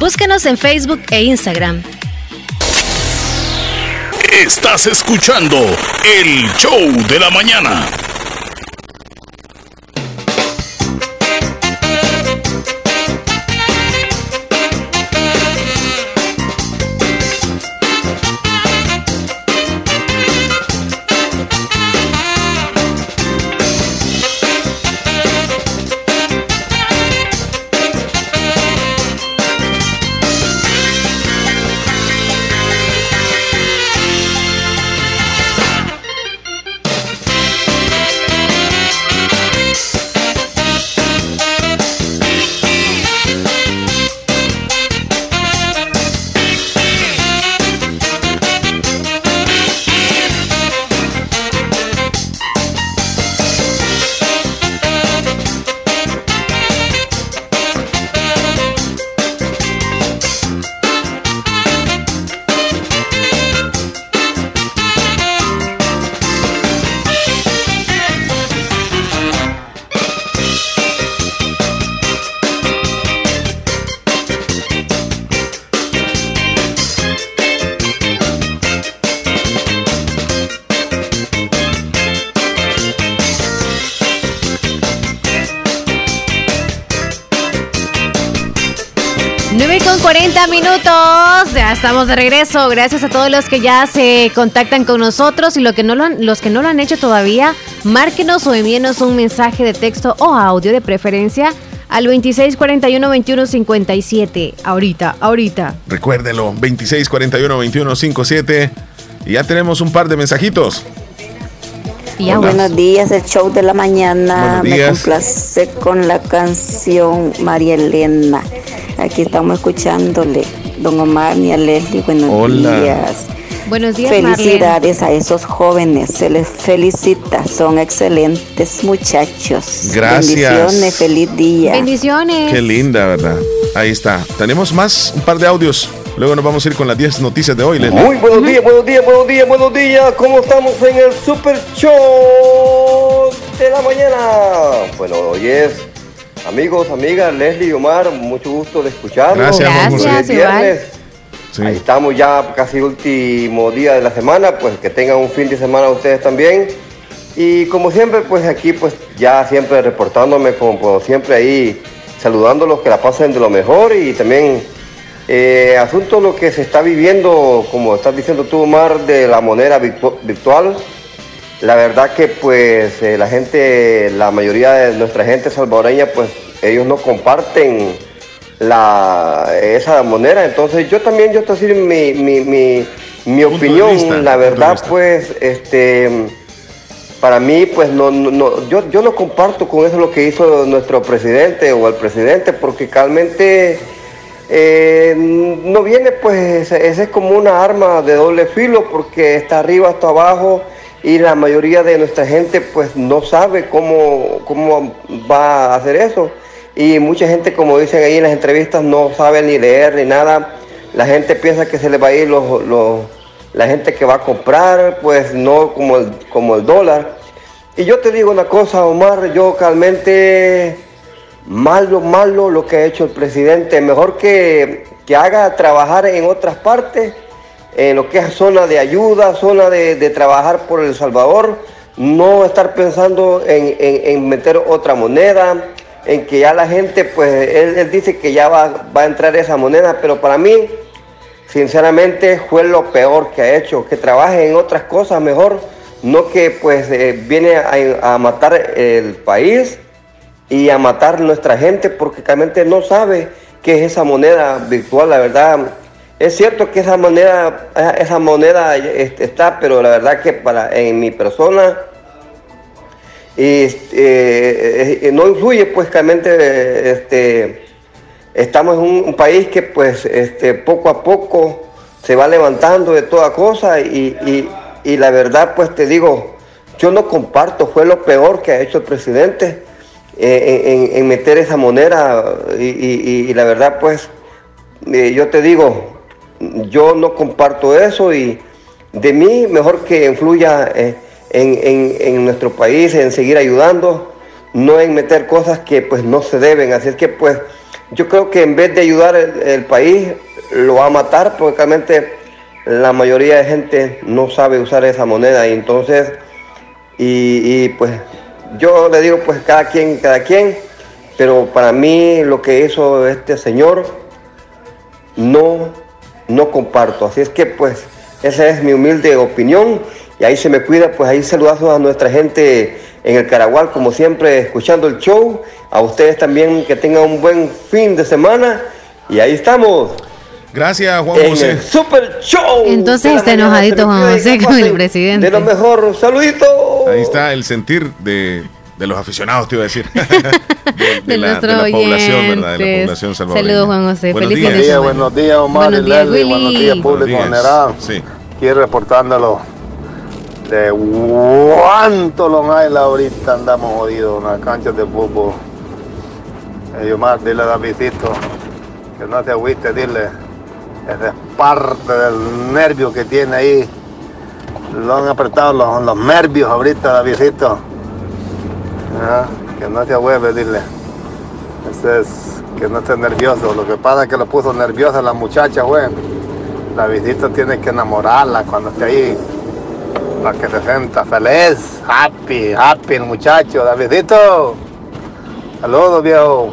Búsquenos en Facebook e Instagram. Estás escuchando el show de la mañana. Estamos de regreso. Gracias a todos los que ya se contactan con nosotros y lo que no lo han, los que no lo han hecho todavía, márquenos o envíenos un mensaje de texto o audio de preferencia Al 2641-2157. Ahorita, ahorita. Recuérdelo, 2641-2157. Y ya tenemos un par de mensajitos. Buenos días, el show de la mañana. Me complace con la canción María Elena. Aquí estamos escuchándole. Don Omar y a Leslie, buenos Hola. días. Buenos días, Marlene. Felicidades a esos jóvenes, se les felicita, son excelentes muchachos. Gracias. Bendiciones, feliz día. Bendiciones. Qué linda, ¿verdad? Ahí está. Tenemos más, un par de audios. Luego nos vamos a ir con las 10 noticias de hoy, Leslie. Muy buenos días, buenos días, buenos días, buenos días. ¿Cómo estamos en el Super Show de la mañana? Bueno, hoy es amigos, amigas, Leslie y Omar, mucho gusto de escucharlos. Gracias, igual. viernes. Sí. Ahí estamos ya casi último día de la semana, pues que tengan un fin de semana ustedes también. Y como siempre, pues aquí pues ya siempre reportándome como, como siempre ahí, saludándolos, que la pasen de lo mejor y también eh, asunto lo que se está viviendo, como estás diciendo tú, Omar, de la moneda virtu- virtual. La verdad que pues eh, la gente, la mayoría de nuestra gente salvadoreña, pues ellos no comparten la, esa moneda. Entonces yo también, yo te decir mi, mi, mi, opinión, vista, la verdad pues, este, para mí pues no, no, no, yo, yo no comparto con eso lo que hizo nuestro presidente o el presidente, porque realmente eh, no viene pues, ese es como una arma de doble filo, porque está arriba, está abajo y la mayoría de nuestra gente pues no sabe cómo, cómo va a hacer eso. Y mucha gente, como dicen ahí en las entrevistas, no sabe ni leer ni nada. La gente piensa que se le va a ir los, los- la gente que va a comprar, pues no como el, como el dólar. Y yo te digo una cosa, Omar, yo realmente malo, malo lo que ha hecho el presidente. Mejor que, que haga trabajar en otras partes, en lo que es zona de ayuda, zona de, de trabajar por El Salvador, no estar pensando en, en- meter otra moneda, en que ya la gente, pues él, él dice que ya va, va a entrar esa moneda, pero para mí, sinceramente, fue lo peor que ha hecho, que trabaje en otras cosas mejor, no que pues eh, viene a, a matar el país y a matar nuestra gente porque realmente no sabe qué es esa moneda virtual, la verdad. Es cierto que esa moneda, esa moneda este, está, pero la verdad que para en mi persona este, eh, eh, no influye, pues realmente este, estamos en un, país que pues poco a poco se va levantando de toda cosa y, la verdad pues te digo, yo no comparto, fue lo peor que ha hecho el presidente eh, en, meter esa moneda y, la verdad pues yo te digo, yo no comparto eso y de mí mejor que influya eh, en, en- nuestro país, en seguir ayudando, no en meter cosas que pues no se deben. Así es que pues yo creo que en vez de ayudar el, el país, lo va a matar porque realmente la mayoría de gente no sabe usar esa moneda y entonces, y, y, pues yo le digo pues cada quien, cada quien, pero para mí lo que hizo este señor no, no comparto. Así es que pues esa es mi humilde opinión y ahí se me cuida, pues ahí saludazos a nuestra gente en el Caragual, como siempre, escuchando el show. A ustedes también que tengan un buen fin de semana y ahí estamos. Gracias, Juan En José. el Super Show. Entonces está enojadito Juan José con el presidente. De lo mejor, saludito. Ahí está el sentir de, de los aficionados, te iba a decir. de, De la, nuestros de la población, ¿verdad? De la población salvadoreña. Saludos, Juan José. Buenos Feliz días. buenos días, Omar Buenos y días, Leslie. Willy. Buenos días, público Buenos días. general. Sí. Aquí reportándolo de cuánto Long Island ahorita andamos jodidos en las canchas de fútbol. Eh, Omar, dile a Davidito que no se agüite, dile. Esa es parte del nervio que tiene ahí. Lo han apretado los, los nervios ahorita, Davidito. Que no se agüeve, dile. Ese es que no esté nervioso. Lo que pasa es que lo puso nerviosa la muchacha, güey. La visita tiene que enamorarla cuando esté ahí. Para que se sienta feliz, happy, happy el muchacho. Davidito. Saludos, viejo.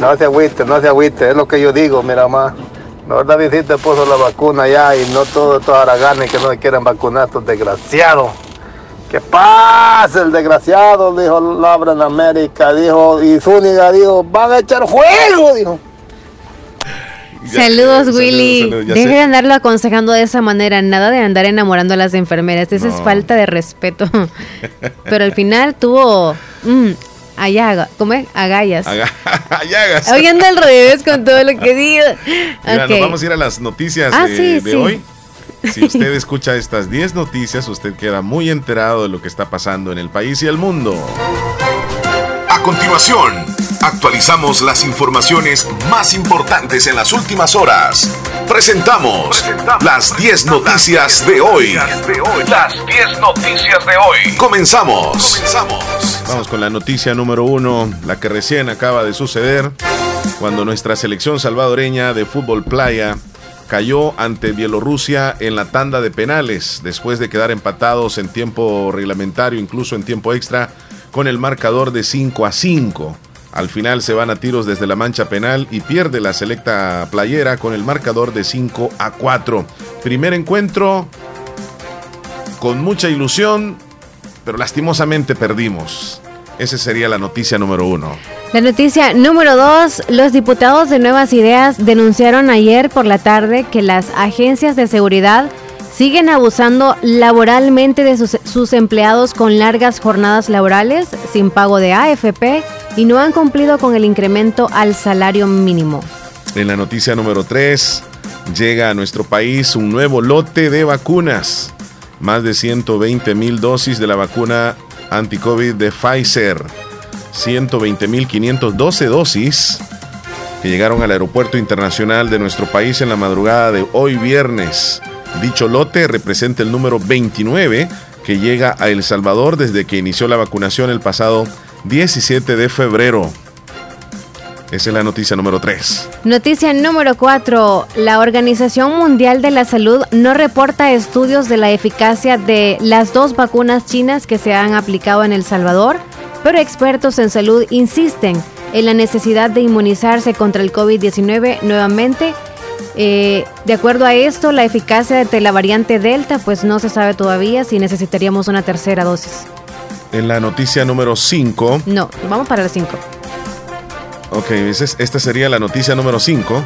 No se agüite, no se agüite. Es lo que yo digo, mira más. No, Davidito puso la vacuna ya y no todo, todos haraganes que no quieren vacunar, estos desgraciados. ¿Qué pasa el desgraciado? Dijo Labra en América, dijo, y Zúñiga dijo, van a echar fuego, dijo. Ya, saludos, eh, Willy. Saludos, Deje de andarlo aconsejando de esa manera. Nada de andar enamorando a las enfermeras. Esa es falta de respeto. Pero al final tuvo. Mm, Ayaga, ¿cómo es? Agallas. Ayagas. Hoy anda al revés con todo lo que digo. Mira, nos vamos a ir a las noticias ah, de, sí, de sí. hoy. Si usted escucha estas 10 noticias, usted queda muy enterado de lo que está pasando en el país y el mundo. A continuación, actualizamos las informaciones más importantes en las últimas horas. Presentamos, las 10 noticias, de hoy. Las 10 noticias de hoy. Comenzamos. Comenzamos. Vamos con la noticia número uno, la que recién acaba de suceder, cuando nuestra selección salvadoreña de fútbol playa cayó ante Bielorrusia en la tanda de penales, después de quedar empatados en tiempo reglamentario, incluso en tiempo extra, con el marcador de 5 a 5. Al final se van a tiros desde la mancha penal y pierde la selecta playera con el marcador de 5 a 4. Primer encuentro con mucha ilusión, pero lastimosamente perdimos. Esa sería la noticia número uno. La noticia número dos, los diputados de Nuevas Ideas denunciaron ayer por la tarde que las agencias de seguridad siguen abusando laboralmente de sus, sus, empleados con largas jornadas laborales sin pago de AFP y no han cumplido con el incremento al salario mínimo. En la noticia número 3, llega a nuestro país un nuevo lote de vacunas. Más de 120 mil dosis de la vacuna anti-COVID de Pfizer. 120.512 dosis que llegaron al aeropuerto internacional de nuestro país en la madrugada de hoy viernes. Dicho lote representa el número 29 que llega a El Salvador desde que inició la vacunación el pasado 17 de febrero. Esa es la noticia número 3. Noticia número 4. La Organización Mundial de la Salud no reporta estudios de la eficacia de las dos vacunas chinas que se han aplicado en El Salvador pero expertos en salud insisten en la necesidad de inmunizarse contra el COVID-19 nuevamente. Eh, de acuerdo a esto, la eficacia de la variante Delta, pues no se sabe todavía si necesitaríamos una tercera dosis. En la noticia número 5. No, vamos para la 5. Ok, esta sería la noticia número 5,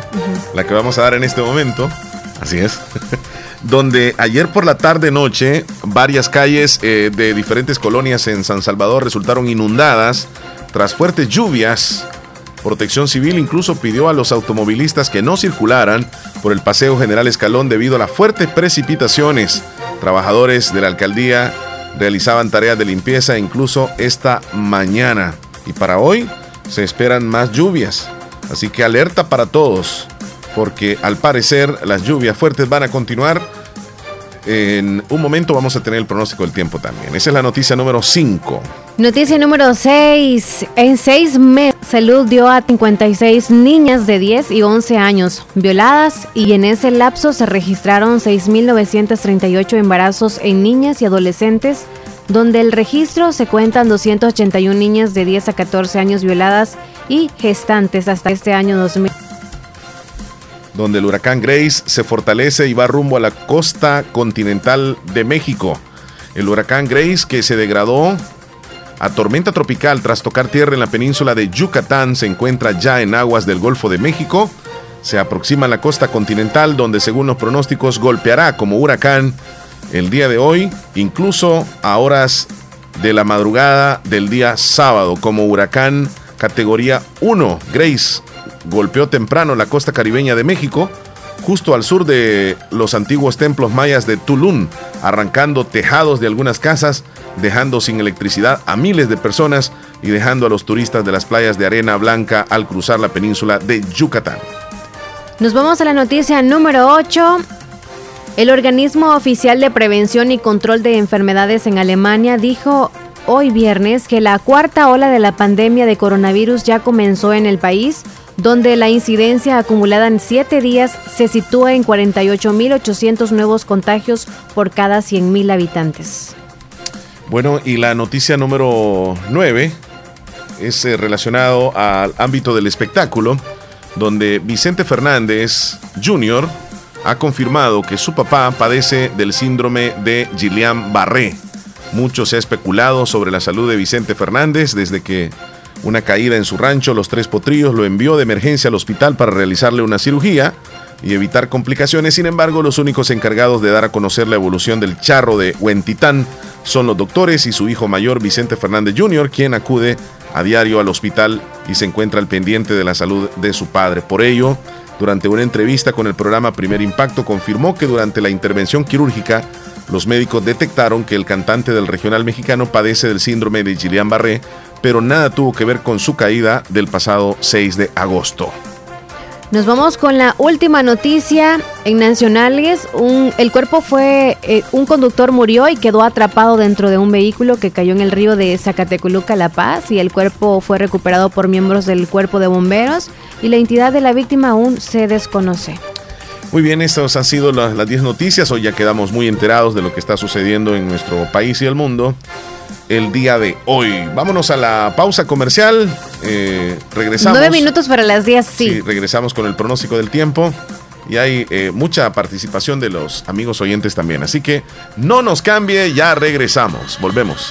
la que vamos a dar en este momento. Así es. donde ayer por la tarde-noche varias calles eh, de diferentes colonias en San Salvador resultaron inundadas tras fuertes lluvias. Protección Civil incluso pidió a los automovilistas que no circularan por el Paseo General Escalón debido a las fuertes precipitaciones. Trabajadores de la alcaldía realizaban tareas de limpieza incluso esta mañana. Y para hoy se esperan más lluvias. Así que alerta para todos porque al parecer las lluvias fuertes van a continuar. En un momento vamos a tener el pronóstico del tiempo también. Esa es la noticia número 5. Noticia número 6. En seis meses, Salud dio a 56 niñas de 10 y 11 años violadas y en ese lapso se registraron 6.938 embarazos en niñas y adolescentes, donde el registro se cuentan 281 niñas de 10 a 14 años violadas y gestantes hasta este año 2000 donde el huracán Grace se fortalece y va rumbo a la costa continental de México. El huracán Grace que se degradó a tormenta tropical tras tocar tierra en la península de Yucatán se encuentra ya en aguas del Golfo de México. Se aproxima a la costa continental donde según los pronósticos golpeará como huracán el día de hoy, incluso a horas de la madrugada del día sábado como huracán categoría 1. Grace golpeó temprano la costa caribeña de México, justo al sur de los antiguos templos mayas de Tulum, arrancando tejados de algunas casas, dejando sin electricidad a miles de personas y dejando a los turistas de las playas de arena blanca al cruzar la península de Yucatán. Nos vamos a la noticia número 8. El organismo oficial de prevención y control de enfermedades en Alemania dijo hoy viernes que la cuarta ola de la pandemia de coronavirus ya comenzó en el país donde la incidencia acumulada en siete días se sitúa en 48.800 nuevos contagios por cada 100.000 habitantes. Bueno, y la noticia número 9 es eh, relacionado al ámbito del espectáculo, donde Vicente Fernández Jr. ha confirmado que su papá padece del síndrome de Gillian Barré Mucho se ha especulado sobre la salud de Vicente Fernández desde que una caída en su rancho, Los Tres Potrillos, lo envió de emergencia al hospital para realizarle una cirugía y evitar complicaciones. Sin embargo, los únicos encargados de dar a conocer la evolución del charro de Huentitán son los doctores y su hijo mayor Vicente Fernández Jr., quien acude a diario al hospital y se encuentra al pendiente de la salud de su padre. Por ello, durante una entrevista con el programa Primer Impacto, confirmó que durante la intervención quirúrgica, los médicos detectaron que el cantante del regional mexicano padece del síndrome de Guillain-Barré, pero nada tuvo que ver con su caída del pasado 6 de agosto. Nos vamos con la última noticia en Nacionales. Un, el cuerpo fue, eh, un conductor murió y quedó atrapado dentro de un vehículo que cayó en el río de Zacatecoluca, La Paz, y el cuerpo fue recuperado por miembros del cuerpo de bomberos y la entidad de la víctima aún se desconoce. Muy bien, estas han sido las 10 noticias. Hoy ya quedamos muy enterados de lo que está sucediendo en nuestro país y el mundo el día de hoy. Vámonos a la pausa comercial. Eh, regresamos. Nueve minutos para las diez, sí. sí. Regresamos con el pronóstico del tiempo. Y hay eh, mucha participación de los amigos oyentes también. Así que no nos cambie, ya regresamos. Volvemos.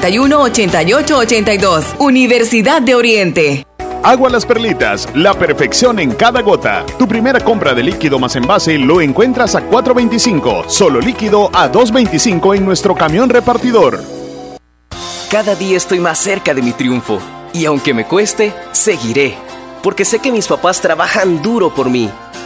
8882 Universidad de Oriente. Agua Las Perlitas, la perfección en cada gota. Tu primera compra de líquido más envase lo encuentras a 4.25, solo líquido a 2.25 en nuestro camión repartidor. Cada día estoy más cerca de mi triunfo y aunque me cueste, seguiré, porque sé que mis papás trabajan duro por mí.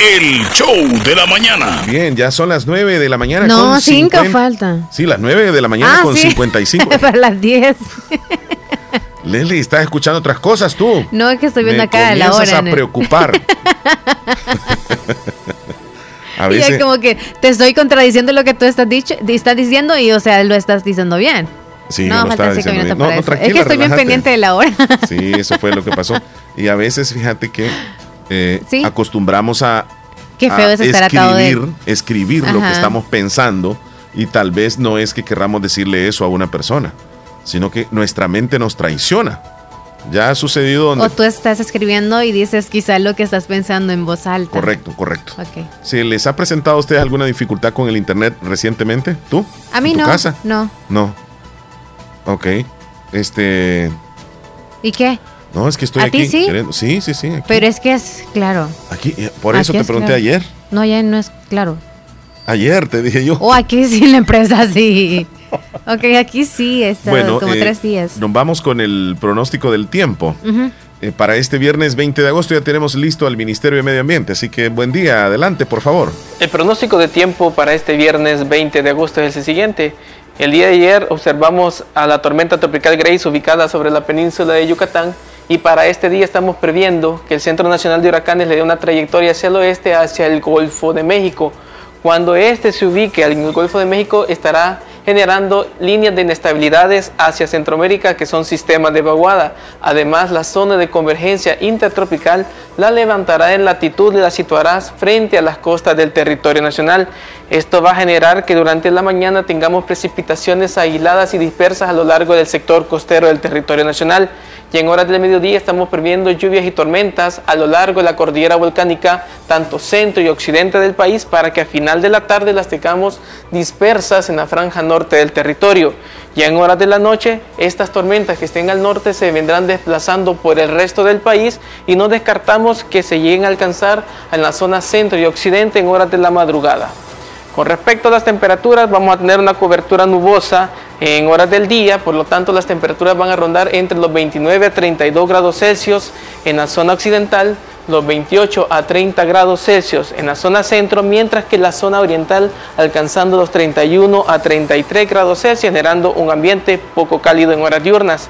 el show de la mañana. Bien, ya son las 9 de la mañana. No, con 5 50 faltan. Sí, las 9 de la mañana Ah, con sí. 55. Para las 10. Leslie, estás escuchando otras cosas tú. No, es que estoy viendo Me acá la comienzas hora. a preocupar. a Y veces. es como que te estoy contradiciendo lo que tú estás, dicho, estás diciendo y, o sea, lo estás diciendo bien. Sí, no, yo lo faltan estaba cinco diciendo minutos bien. No, para no, eso. tranquila, es que estoy bien pendiente de la hora. Sí, eso fue lo que pasó. Y a veces, fíjate que eh, Sí. acostumbramos a, Qué a feo es estar atado de- escribir, escribir lo que estamos pensando y tal vez no es que querramos decirle eso a una persona, sino que nuestra mente nos traiciona. Ya ha sucedido donde... O tú estás escribiendo y dices quizá lo que estás pensando en voz alta. Correcto, correcto. Ok. ¿Se les ha presentado a ustedes alguna dificultad con el internet recientemente? ¿Tú? A mí ¿En tu no. casa? No. No. Ok. Este... ¿Y qué? No, es que estoy ¿A aquí. ti sí? queriendo- Sí, sí, sí. Aquí. Pero es que es claro. Aquí, eh, por eso Aquí te es pregunté claro. ayer. No, ya no es claro. Ayer te dije yo. O aquí sí en la empresa sí. Ok, aquí sí está bueno, como eh, tres días. nos vamos con el pronóstico del tiempo. Eh, para este viernes 20 de agosto ya tenemos listo al Ministerio de Medio Ambiente, así que buen día, adelante, por favor. El pronóstico de tiempo para este viernes 20 de agosto es el siguiente. El día de ayer observamos a la tormenta tropical Grace ubicada sobre la península de Yucatán y para este día estamos previendo que el Centro Nacional de Huracanes le dé una trayectoria hacia el oeste, hacia el Golfo de México. Cuando este se ubique en el Golfo de México estará generando líneas de inestabilidades hacia Centroamérica que son sistemas de vaguada. Además, la zona de convergencia intertropical la levantará en latitud y la situará frente a las costas del territorio nacional. Esto va a generar que durante la mañana tengamos precipitaciones aisladas y dispersas a lo largo del sector costero del territorio nacional. Y en horas del mediodía estamos previendo lluvias y tormentas a lo largo de la cordillera volcánica, tanto centro y occidente del país, para que a final de la tarde las tengamos dispersas en la franja norte del territorio. Ya en horas de la noche, estas tormentas que estén al norte se vendrán desplazando por el resto del país y no descartamos que se lleguen a alcanzar en la zona centro y occidente en horas de la madrugada. Con respecto a las temperaturas, vamos a tener una cobertura nubosa en horas del día, por lo tanto las temperaturas van a rondar entre los 29 a 32 grados Celsius en la zona occidental, los 28 a 30 grados Celsius en la zona centro, mientras que la zona oriental alcanzando los 31 a 33 grados Celsius, generando un ambiente poco cálido en horas diurnas.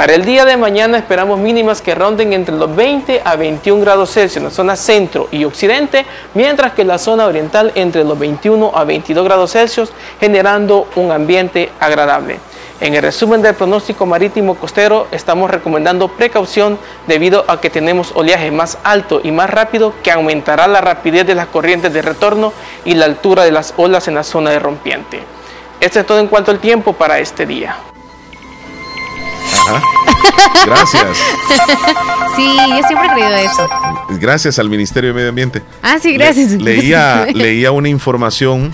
Para el día de mañana esperamos mínimas que ronden entre los 20 a 21 grados Celsius en la zona centro y occidente, mientras que la zona oriental entre los 21 a 22 grados Celsius, generando un ambiente agradable. En el resumen del pronóstico marítimo costero estamos recomendando precaución debido a que tenemos oleaje más alto y más rápido que aumentará la rapidez de las corrientes de retorno y la altura de las olas en la zona de rompiente. Esto es todo en cuanto al tiempo para este día. Ajá. Gracias. sí, yo siempre he creído eso. Gracias al Ministerio de Medio Ambiente. Ah, sí, gracias. Le- leía, leía una información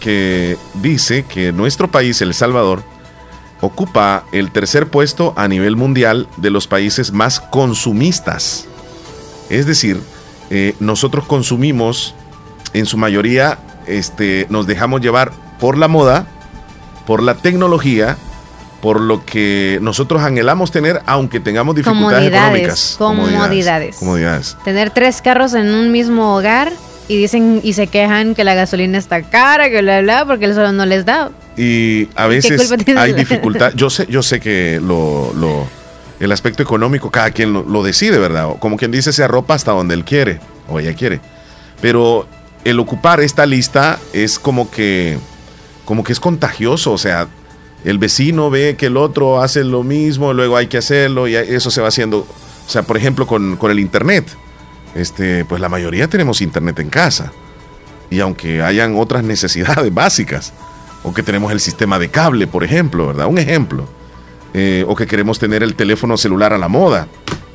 que dice que nuestro país, El Salvador, ocupa el tercer puesto a nivel mundial de los países más consumistas. Es decir, eh, nosotros consumimos, en su mayoría, este, nos dejamos llevar por la moda, por la tecnología, por lo que nosotros anhelamos tener, aunque tengamos dificultades Comodidades, económicas. comodidades. Comodidades. Tener tres carros en un mismo hogar y dicen y se quejan que la gasolina está cara, que bla, bla, porque el sol no les da. Y a veces hay dificultad. Yo sé, yo sé que lo, lo- el aspecto económico cada quien lo, lo decide, ¿verdad? Como quien dice, se arropa hasta donde él quiere o ella quiere. Pero el ocupar esta lista es como que, como que es contagioso. O sea, el vecino ve que el otro hace lo mismo, luego hay que hacerlo y eso se va haciendo. O sea, por ejemplo, con, con el internet. Este, pues la mayoría tenemos internet en casa. Y aunque hayan otras necesidades básicas, o que tenemos el sistema de cable, por ejemplo, ¿verdad? Un ejemplo. Eh, o que queremos tener el teléfono celular a la moda.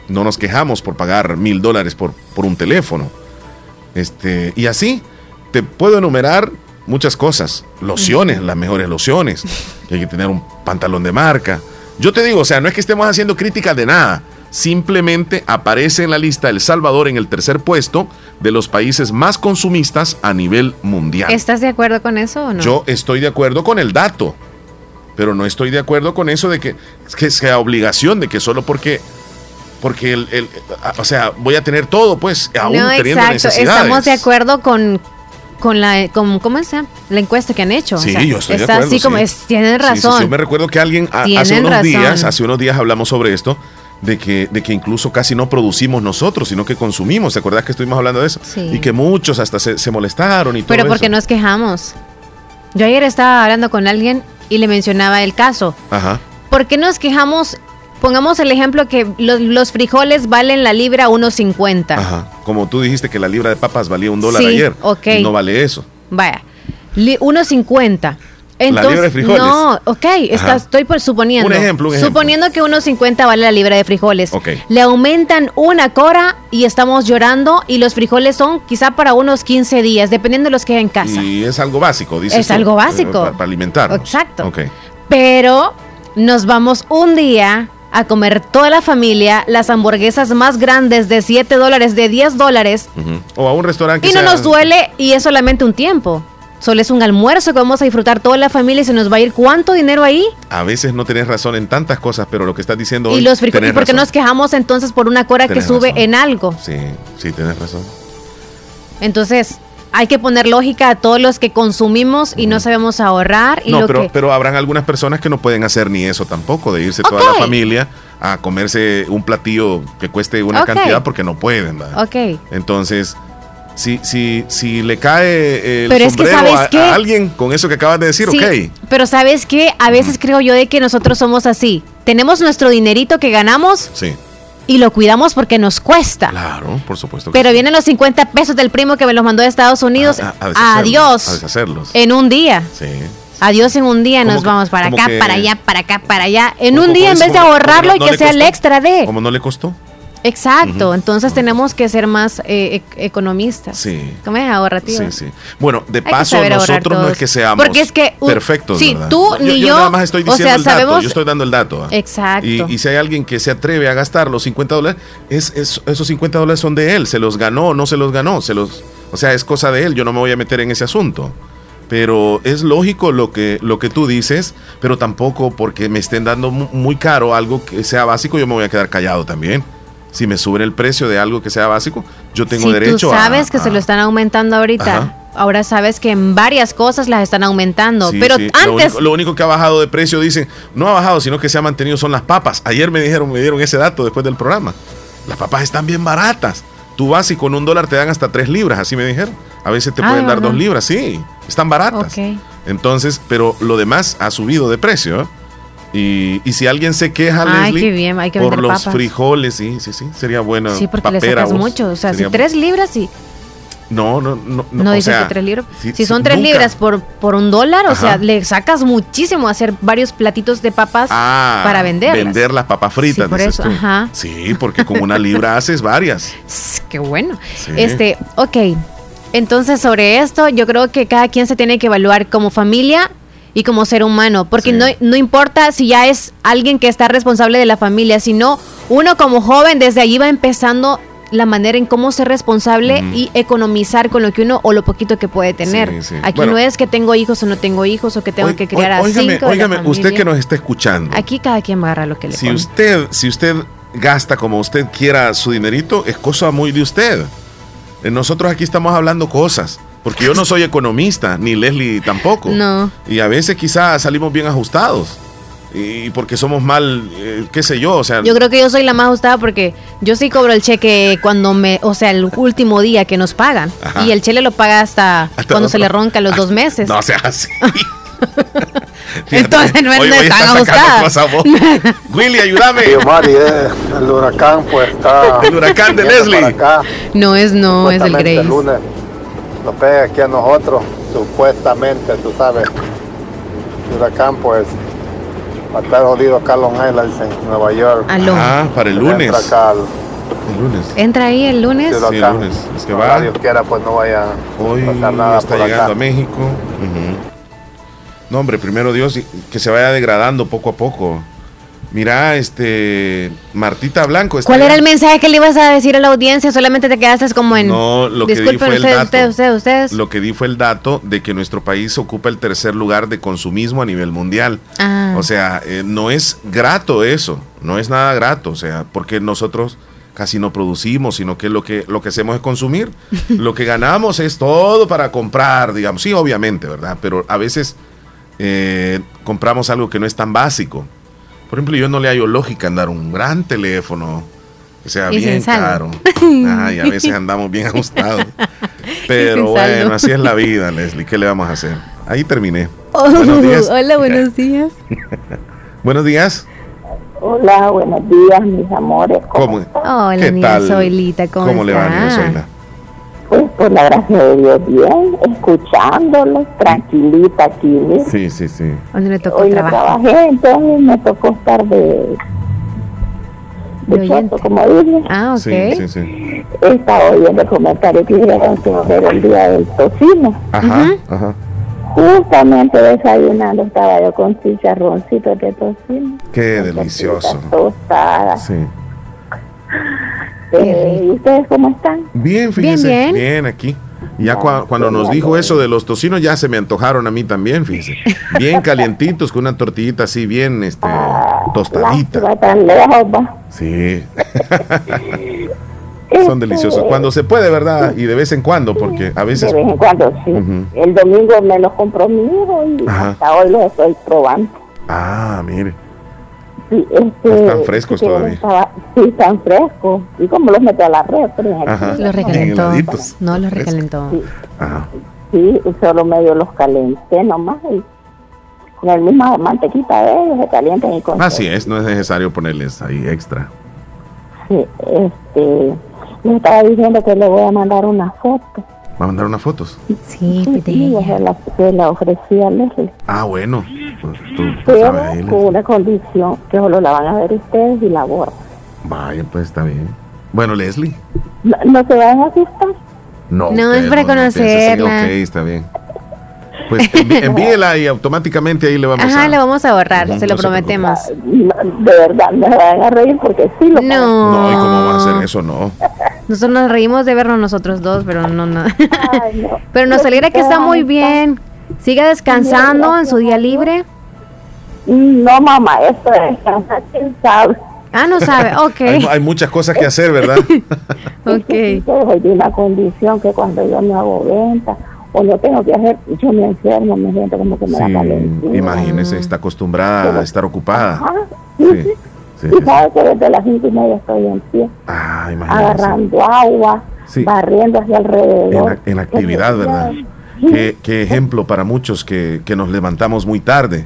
No nos quejamos por pagar mil dólares por, un teléfono. Este, y así, te puedo enumerar muchas cosas. Lociones, las mejores lociones. Hay que tener un pantalón de marca. Yo te digo, o sea, no es que estemos haciendo críticas de nada. Simplemente aparece en la lista El Salvador en el tercer puesto de los países más consumistas a nivel mundial. ¿Estás de acuerdo con eso o no? Yo estoy de acuerdo con el dato, pero no estoy de acuerdo con eso de que, que sea obligación de que solo porque porque el, o sea, voy a tener todo, pues, aún no, teniendo exacto. necesidades. Estamos de acuerdo con, con la, con, ¿cómo se llama? La encuesta que han hecho. Sí, O sea, yo estoy de está acuerdo. así como sí. es, tienen sí, razón. Yo me recuerdo que alguien a- hace unos razón. días, hace unos días hablamos sobre esto, de que, de que incluso casi no producimos nosotros, sino que consumimos. ¿Te acuerdas que estuvimos hablando de eso? Sí. Y que muchos hasta se, se molestaron y todo Pero porque eso. nos quejamos. Yo ayer estaba hablando con alguien y le mencionaba el caso. Ajá. ¿Por qué nos quejamos? Pongamos el ejemplo que los, los frijoles valen la libra 1.50. Ajá. Como tú dijiste que la libra de papas valía un dólar Sí, ayer. ok. Y no vale eso. Vaya, li- 1.50. Entonces, libra de frijoles. No, ok, está- estoy por suponiendo. Un ejemplo, un ejemplo. Suponiendo que 1.50 vale la libra de frijoles. Ok. Le aumentan una cora y estamos llorando y los frijoles son quizá para unos 15 días, dependiendo de los que hay en casa. Y es algo básico, dices Es tú, algo eh, básico. Para, para alimentar. Exacto. Ok. Pero nos vamos un día a comer toda la familia las hamburguesas más grandes de 7 dólares, de 10 dólares. O a un restaurante que y no sea- nos duele y es solamente un tiempo. Solo es un almuerzo que vamos a disfrutar toda la familia y se nos va a ir cuánto dinero ahí. A veces no tenés razón en tantas cosas, pero lo que estás diciendo y hoy, los frijoles, ¿y tenés por qué razón. nos quejamos entonces por una cora que Tenés sube razón. en algo? Sí, sí, tienes razón. Entonces, hay que poner lógica a todos los que consumimos y no sabemos ahorrar y no, lo pero, que pero habrán algunas personas que no pueden hacer ni eso tampoco, de irse toda la familia a comerse un platillo que cueste una cantidad porque no pueden. ¿verdad? Ok. Entonces, si, si, si le cae el Pero es que, sombrero ¿sabes a, qué? a alguien con eso que acabas de decir, Sí, ok. Pero sabes que a veces creo yo de que nosotros somos así. Tenemos nuestro dinerito que ganamos Sí, y lo cuidamos porque nos cuesta. claro, por supuesto. que Pero sí. vienen los 50 pesos del primo que me los mandó de Estados Unidos. A- a deshacerlos, Adiós. A deshacerlos. En un día. Sí. Adiós en un día. Nos que- vamos para acá, que- para allá, para acá, para allá. En un día en vez de ahorrarlo y que sea el extra de. Como no le costó. Exacto. Entonces tenemos que ser más eh, ec- economistas. Sí. ¿Cómo es ahorrativos? Sí, sí. Bueno, de paso, nosotros no es que seamos Porque es que un- perfectos. sí, ¿verdad? tú ni yo, nada más estoy o diciendo sea, el dato, sabemos- yo estoy dando el dato. ¿ah? Exacto. Y, y si hay alguien que se atreve a gastar los 50 dólares, es, es- esos 50 dólares son de él. Se los ganó o no se los ganó. Se los, o sea, es cosa de él. Yo no me voy a meter en ese asunto. Pero es lógico lo que, lo que tú dices, pero tampoco porque me estén dando mu- muy caro algo que sea básico, yo me voy a quedar callado también. Si me suben el precio de algo que sea básico, yo tengo si derecho tú a- sabes que a, se lo están aumentando ahorita, Ajá. ahora sabes que en varias cosas las están aumentando. Sí, pero sí. Lo antes, único, lo único que ha bajado de precio, dicen, no ha bajado, sino que se ha mantenido son las papas. Ayer me dijeron, me dieron ese dato después del programa. Las papas están bien baratas. Tú vas y con un dólar te dan hasta tres libras, así me dijeron. A veces te Ah, pueden ¿de dar dos libras, sí, están baratas. Entonces, pero lo demás ha subido de precio. ¿eh? Y, y si alguien se queja, Ay, Leslie, qué bien, hay que por vender los papas. frijoles, sí, sí, sí, sería bueno. sí, porque le papera, sacas vos. mucho. O sea, Sería- si tres libras y No, no, no. no, o dices sea, que tres libras. si son tres nunca. libras por, por un dólar, o sea, le sacas muchísimo a hacer varios platitos de papas Ah, para venderlas. Vender las papas fritas, Sí, por eso, ajá. Sí, porque con una libra haces varias. Qué bueno. Sí. Este, ok. Entonces, sobre esto, yo creo que cada quien se tiene que evaluar como familia y como ser humano, porque Sí. no, no importa si ya es alguien que está responsable de la familia, sino uno como joven desde allí va empezando la manera en cómo ser responsable y economizar con lo que uno o lo poquito que puede tener. Sí, sí. Aquí Bueno. no es que tengo hijos o no tengo hijos o que tengo que criar a oí- óigame, cinco la óigame, usted que nos está escuchando. Aquí cada quien agarra lo que le Si pone. usted, si usted gasta como usted quiera su dinerito, es cosa muy de usted. Eh, Nosotros aquí estamos hablando cosas. Porque yo no soy economista, ni Leslie tampoco. No. Y a veces quizás salimos bien ajustados. Y porque somos mal, eh, qué sé yo, o sea... Yo creo que yo soy la más ajustada porque yo sí cobro el cheque cuando me, o sea, el último día que nos pagan. Ajá. Y el cheque lo paga hasta, Hasta cuando otro- se le ronca los dos meses. No sea así. Entonces no es, Hoy tan ajustada. Willy, ayúdame. Tío Mari, eh, el huracán pues está... El huracán de Leslie. No es, no, es el Grace. El lunes nos pega aquí a nosotros, supuestamente, tú sabes. El huracán pues va a estar jodido acá Long Island, en Nueva York. Aló. Ah, para el Entra lunes. acá al- El lunes. Entra ahí el lunes. Sí, el lunes. Es que Ojalá va. Dios quiera pues no vaya Hoy a pasar nada está por llegando acá. a México. Ujú. No, hombre, primero Dios, que se vaya degradando poco a poco. Mira, este. Martita Blanco. ¿Cuál era el mensaje que le ibas a decir a la audiencia? Solamente te quedaste como en... No, lo que di fue el ustedes, dato. ustedes, ustedes, ustedes. Lo que di fue el dato de que nuestro país ocupa el tercer lugar de consumismo a nivel mundial. Ah. O sea, eh, no es grato eso. no es nada grato, o sea, porque nosotros casi no producimos, sino que lo que, lo que hacemos es consumir. lo que ganamos es todo para comprar, digamos, sí, obviamente, ¿verdad? Pero a veces eh, compramos algo que no es tan básico. Por ejemplo, yo no le hallo lógica andar un gran teléfono que sea bien caro. Ay, a veces andamos bien ajustados. Pero bueno, así es la vida, Leslie. ¿Qué le vamos a hacer? Ahí terminé. buenos días. Hola, buenos días. buenos días. Hola, buenos días, mis amores. ¿Cómo? Hola, ¿Qué niña tal? ¿cómo, ¿Cómo le va, niña? Zoila? Pues por la gracia de Dios, bien, escuchándolos, tranquilita aquí. Sí, sí, sí. ¿Dónde le tocó Hoy no trabajar? trabajé, entonces me tocó estar de, de, De choto, como dije. Ah, ok. Sí, sí, sí. Estaba oyendo el comentario que dijeron que era el día del tocino. Ajá, ajá. Justamente desayunando estaba yo con chicharroncitos de tocino. Qué delicioso. Tostadas. Sí. Eh, ¿Y ustedes cómo están? Bien, fíjese. Bien, bien. aquí. Ya cua- cuando nos dijo eso de los tocinos, ya se me antojaron a mí también, fíjese. Bien calientitos, con una tortillita así, bien este, tostadita. Va tan lejos, va. Sí. Son deliciosos. Cuando se puede, ¿verdad? Y de vez en cuando, porque a veces. De vez en cuando, sí. El domingo me los compró mi hijo y Ajá. hasta hoy los estoy probando. Ah, mire. Sí, este, Están frescos sí, todavía. estaba- sí, están frescos. Y como los meto a la red, Ajá. Los recalentó. No, los recalentó. Ajá. Sí, solo medio los calenté nomás. Y con el misma mantequita de ellos se calientan y con Así es, no es necesario ponerles ahí extra. Sí, este, le estaba diciendo que le voy a mandar una foto. ¿Va a mandar unas fotos? Sí, Sí, yo se la, se la ofrecí a Leslie. Ah, bueno. Pues tú, tú Pero sabes ahí. con una condición que solo la van a ver ustedes y la borra. Vaya, pues está bien. Bueno, Leslie. No, no se vayan a asustar. No, No, es para conocerla. Ok, está bien. Pues envi- envíela y automáticamente ahí le vamos Ajá, a. le vamos a borrar, se lo prometemos. De verdad, no se vayan a reír porque sí lo No. No, ¿y cómo va a hacer eso? No. Nosotros nos reímos de vernos nosotros dos, pero no, no. Ay, no. Pero nos alegra que está muy bien. Siga descansando en su día libre. No, mamá, esto es quién sabe. Ah, no sabe. Ok. Hay, hay muchas cosas que hacer, ¿verdad? ok. Soy de una condición que cuando yo me hago venta o no tengo que hacer, yo me enfermo, me siento como que me da Sí, calentura. imagínese, está acostumbrada a estar ocupada. Ajá, sí, Sí, Y sabe que desde las cinco y media estoy en pie, Ah, agarrando agua, Sí. barriendo hacia En, alrededor. la- en actividad, ¿verdad? Qué, qué ejemplo para muchos que, que nos levantamos muy tarde.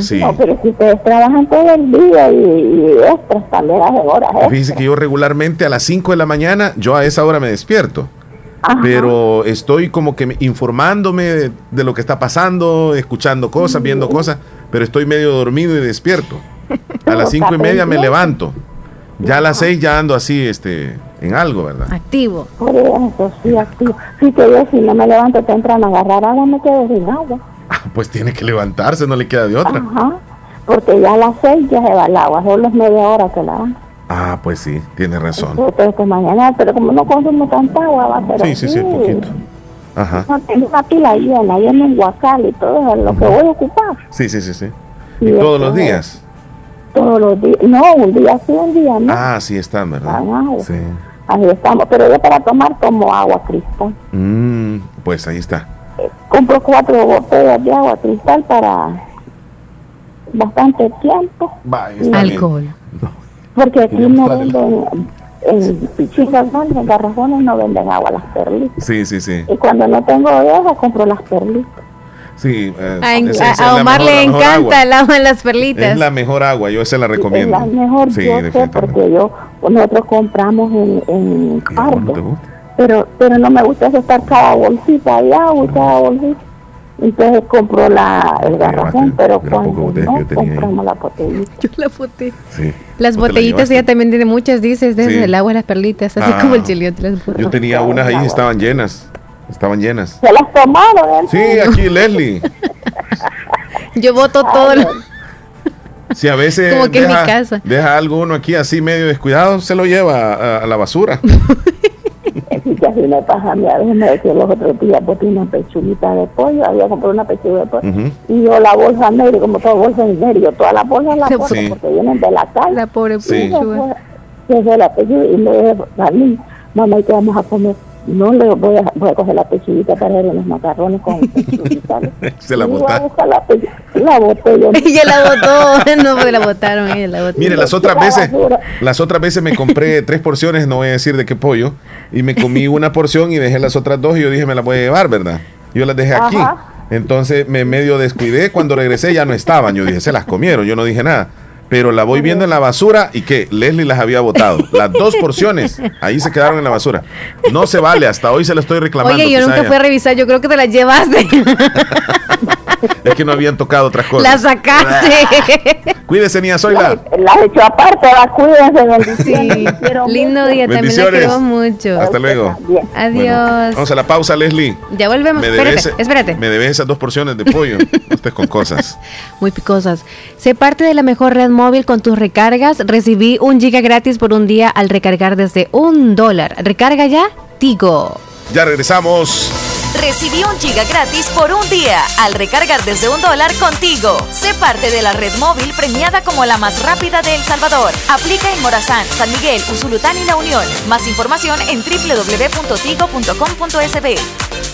Sí. No, pero si ustedes trabajan todo el día y, y extras también hacen horas extras. Fíjese que yo regularmente a las 5 de la mañana, yo a esa hora me despierto. Ajá. Pero estoy como que me- informándome de, de lo que está pasando, escuchando cosas, viendo cosas, pero estoy medio dormido y despierto. A las cinco y media me levanto. Ya a las seis ya ando así, este, en algo, ¿verdad? Activo. Por eso, sí, activo. Sí, que yo si no me levanto temprano a agarrar agua, me quedo sin agua. Pues tiene que levantarse, no le queda de otra. Ajá. Porque ya a las seis ya se va el agua, solo es media hora que la dan. Ah, pues sí, tiene razón. Entonces, pues mañana, pero como no consumo tanta agua, va a ser Sí, sí, sí, poquito. Ajá. No tengo una pila llena, llena en guacal y todo es lo que voy a ocupar. Sí, sí, sí, sí. ¿Y todos los es. días? Todos los días. No, un día sí, un día no. Ah, sí están, ¿verdad? Ah, Sí. Así estamos. Pero yo para tomar tomo agua cristal. Mm, pues ahí está. Compro cuatro botellas de agua cristal para bastante tiempo. está bien. Alcohol. Porque aquí no venden, en pichitas grandes, en garrafones no venden agua, las perlitas. Sí, sí, sí. Y cuando no tengo de esas, compro las perlitas. Sí, eh, A, esa- esa es a la Omar mejor- le la encanta agua. el agua en las perlitas. Es la mejor agua, yo esa la recomiendo. Es la mejor, Sí, yo sé, definitivamente. porque yo, nosotros compramos en, en pero, pero no me gusta estar cada bolsita de agua y cada bolsita. Entonces compro la, el garrafón, pero cuando no, compramos la botellita. Yo la boté. Sí. Las ¿No te la botellitas llevaste? ella también tiene muchas, dices, desde Sí. el agua y las perlitas, así Ah. como el chiliote. Las. Yo tenía unas ahí, estaban llenas. Estaban llenas. ¿Se las tomaron? Sí, aquí Leslie. Yo boto todo. lo- Si a veces Como que en mi deja, casa. deja algo uno aquí así medio descuidado, se lo lleva a, a la basura. Así me pasa a mí. A veces me decía los otros días, tienes una pechuguita de pollo. Había comprado una pechuga de pollo. Ujú. Y yo la bolsa negra, como toda bolsa negra, yo todas las bolsas las porto Sí. porque vienen de la calle. La pobre Sí. pechuga. Yo soy la pechuga y le dije mamá, ¿y qué vamos a comer? No le voy a, voy a coger la pechuguita para hacer los macarrones con. Se la esa la, la boté yo. Ella la botó. No, pues la botaron, ella la botó. Mire, las otras veces, las otras veces me compré tres porciones, no voy a decir de qué pollo, y me comí una porción y dejé las otras dos y yo dije me las voy a llevar, ¿verdad? Yo las dejé aquí. Entonces me medio descuidé, cuando regresé ya no estaban, yo dije, se las comieron, yo no dije nada. Pero la voy viendo en la basura y que Leslie las había botado. Las dos porciones, ahí se quedaron en la basura. No se vale, hasta hoy se la estoy reclamando. Oye, yo nunca fui a revisar, yo creo que te la llevaste. Es que no habían tocado otras la cosas. sacaste. Cuídese, niña Zoila. Las he hecho aparte, las cuídense, bendiciones. Sí. Lindo mucho. día, también la Bendiciones. quiero mucho. Hasta luego. Adiós. Vamos a la pausa, Leslie. Ya volvemos. Me Espérate, debes, espérate. Me debes esas dos porciones de pollo. Usted con cosas. Muy picosas. Sé parte de la mejor red móvil con tus recargas. Recibí un giga gratis por un día al recargar desde un dólar. Recarga ya, Tigo. Ya regresamos. Recibí un giga gratis por un día al recargar desde un dólar contigo. Sé parte de la red móvil premiada como la más rápida de El Salvador. Aplica en Morazán, San Miguel, Usulután y La Unión. Más información en www.tigo.com.sb.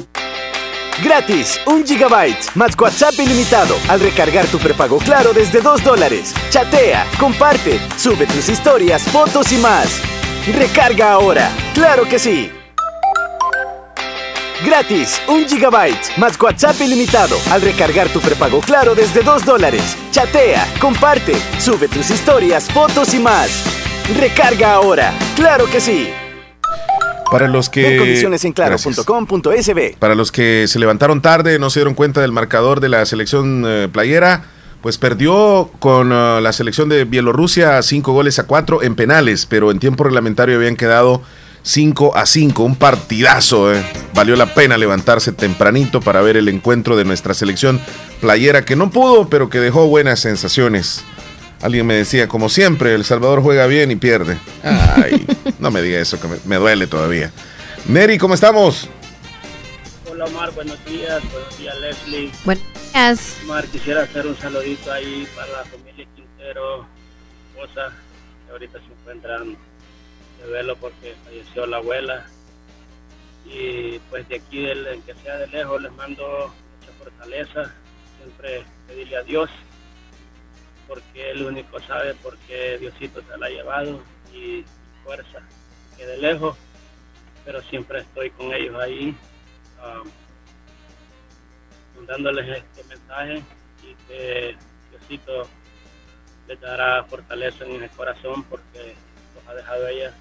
Gratis, un gigabyte, más WhatsApp ilimitado al recargar tu prepago Claro desde 2 dólares. Chatea, comparte, sube tus historias, fotos y más. Recarga ahora, claro que sí. Gratis, un gigabyte, más WhatsApp ilimitado al recargar tu prepago Claro desde 2 dólares. Chatea, comparte, sube tus historias, fotos y más. Recarga ahora, claro que sí. Para los que. Ver condiciones en claro.com.sb. Para los que se levantaron tarde, no se dieron cuenta del marcador de la selección eh, playera, pues perdió con eh, la selección de Bielorrusia 5 goles a 4 en penales, pero en tiempo reglamentario habían quedado 5 a 5. Un partidazo, eh. Valió la pena levantarse tempranito para ver el encuentro de nuestra selección playera, que no pudo, pero que dejó buenas sensaciones. Alguien me decía, como siempre, El Salvador juega bien y pierde. Ay, no me diga eso, que me, me duele todavía. Neri, ¿cómo estamos? Hola Omar, buenos días, buenos días Leslie. Buenos días. Omar, quisiera hacer un saludito ahí para la familia Quintero, esposa, que ahorita se encuentran de velo porque falleció la abuela. Y pues de aquí, del, que sea de lejos, les mando mucha fortaleza, siempre pedirle a Dios, porque Él único sabe por qué Diosito se la ha llevado y fuerza, que de lejos, pero siempre estoy con ellos ahí, um, dándoles este mensaje y que Diosito les dará fortaleza en el corazón porque los ha dejado ella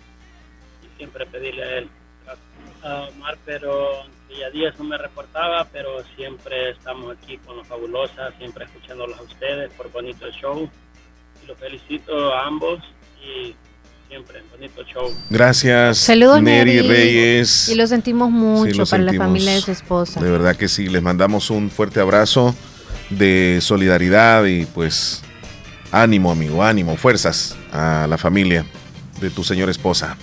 y siempre pedirle a Él. A Omar, pero día a día no me reportaba, pero siempre estamos aquí con los fabulosas, siempre escuchándolos a ustedes por bonito show. Y los felicito a ambos y siempre bonito show. Gracias, Saludos, Neri. Reyes. Y lo sentimos mucho Sí, lo para la sentimos. familia de su esposa. De verdad que sí, les mandamos un fuerte abrazo de solidaridad y pues ánimo, amigo, ánimo, fuerzas a la familia de tu señora esposa.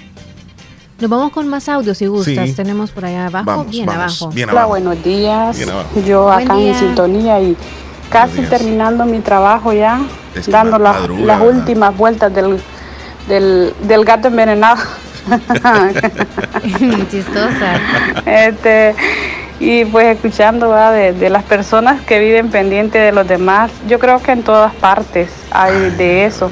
Nos vamos con más audios si gustas. Sí. Tenemos por allá abajo, Vamos, bien vamos, abajo. bien Hola, abajo. buenos días. Bien abajo. Yo Buen acá día. en sintonía y casi terminando mi trabajo ya, Es que dando ma- las- últimas vueltas del, del, del gato envenenado. Chistosa. Este, y pues escuchando de, de las personas que viven pendientes de los demás, yo creo que en todas partes hay de eso.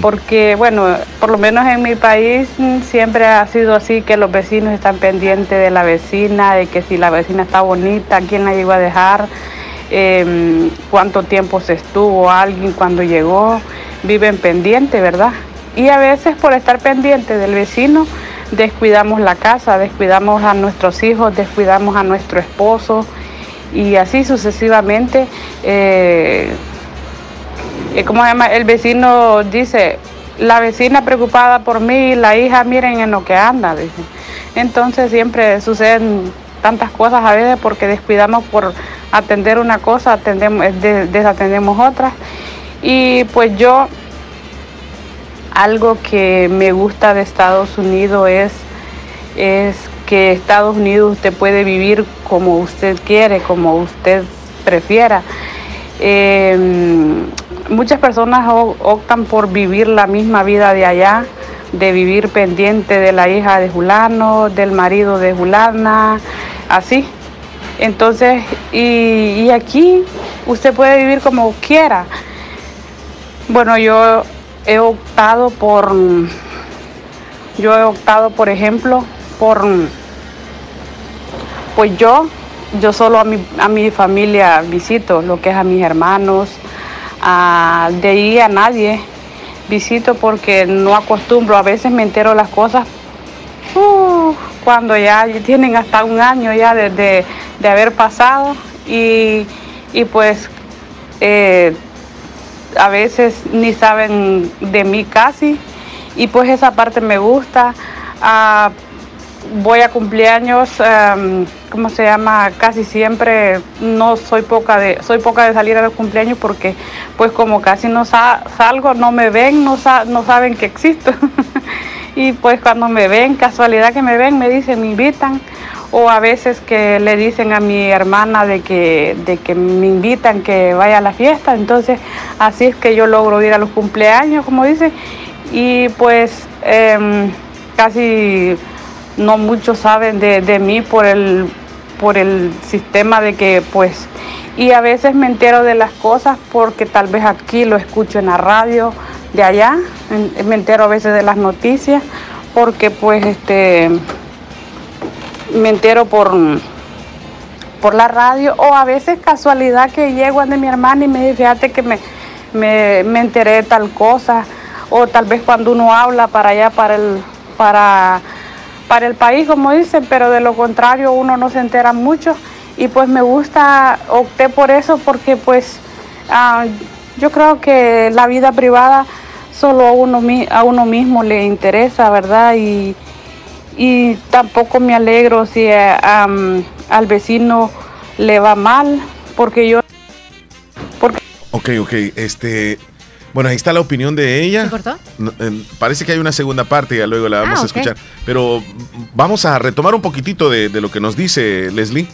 Porque, bueno, por lo menos en mi país siempre ha sido así que los vecinos están pendientes de la vecina, de que si la vecina está bonita, quién la llegó a dejar, em, cuánto tiempo se estuvo alguien cuando llegó, viven pendientes, ¿verdad? Y a veces por estar pendiente del vecino, descuidamos la casa, descuidamos a nuestros hijos, descuidamos a nuestro esposo y así sucesivamente. eh, ¿cómo se llama? El vecino dice, la vecina preocupada por mí, la hija miren en lo que anda, dice. Entonces siempre suceden tantas cosas a veces porque descuidamos por atender una cosa, atendemos, eh, de- desatendemos otras. Y pues yo, algo que me gusta de Estados Unidos es, es que Estados Unidos usted puede vivir como usted quiere, como usted prefiera. Eh, muchas personas optan por vivir la misma vida de allá, de vivir pendiente de la hija de Julano, del marido de Julana, así. Entonces, y, y aquí usted puede vivir como quiera. Bueno, yo he optado por, yo he optado, por ejemplo, por, pues yo, yo solo a mi, a mi familia visito, lo que es a mis hermanos, a, de ahí a nadie visito porque no acostumbro, a veces me entero las cosas cuando ya tienen hasta un año ya de, de- de haber pasado y, y pues eh, a veces ni saben de mí casi y pues esa parte me gusta. Ah, voy a cumpleaños, em, ¿cómo se llama? Casi siempre no soy poca de soy poca de salir a los cumpleaños porque pues como casi no sa- salgo, no me ven, no, sa- no saben que existo. y pues cuando me ven, casualidad que me ven, me dicen, me invitan. O a veces que le dicen a mi hermana de que, de que me invitan que vaya a la fiesta. Entonces así es que yo logro ir a los cumpleaños, como dicen. Y pues em, casi no muchos saben de, de mí por el, por el sistema de que pues y a veces me entero de las cosas porque tal vez aquí lo escucho en la radio de allá, me entero a veces de las noticias porque pues este me entero por por la radio o a veces casualidad que llego de mi hermana y me dice, fíjate que me, me, me enteré de tal cosa o tal vez cuando uno habla para allá, para el, para, para el país, como dicen, pero de lo contrario uno no se entera mucho y pues me gusta, opté por eso porque pues ah, yo creo que la vida privada solo a uno, a uno mismo le interesa, ¿verdad? Y, y tampoco me alegro si am, al vecino le va mal, porque yo... Ok, ok, este... Bueno, ahí está la opinión de ella. ¿Se cortó? No, eh, parece que hay una segunda parte, ya luego la vamos Ah, a escuchar. Pero vamos a retomar un poquitito de, de lo que nos dice Leslie,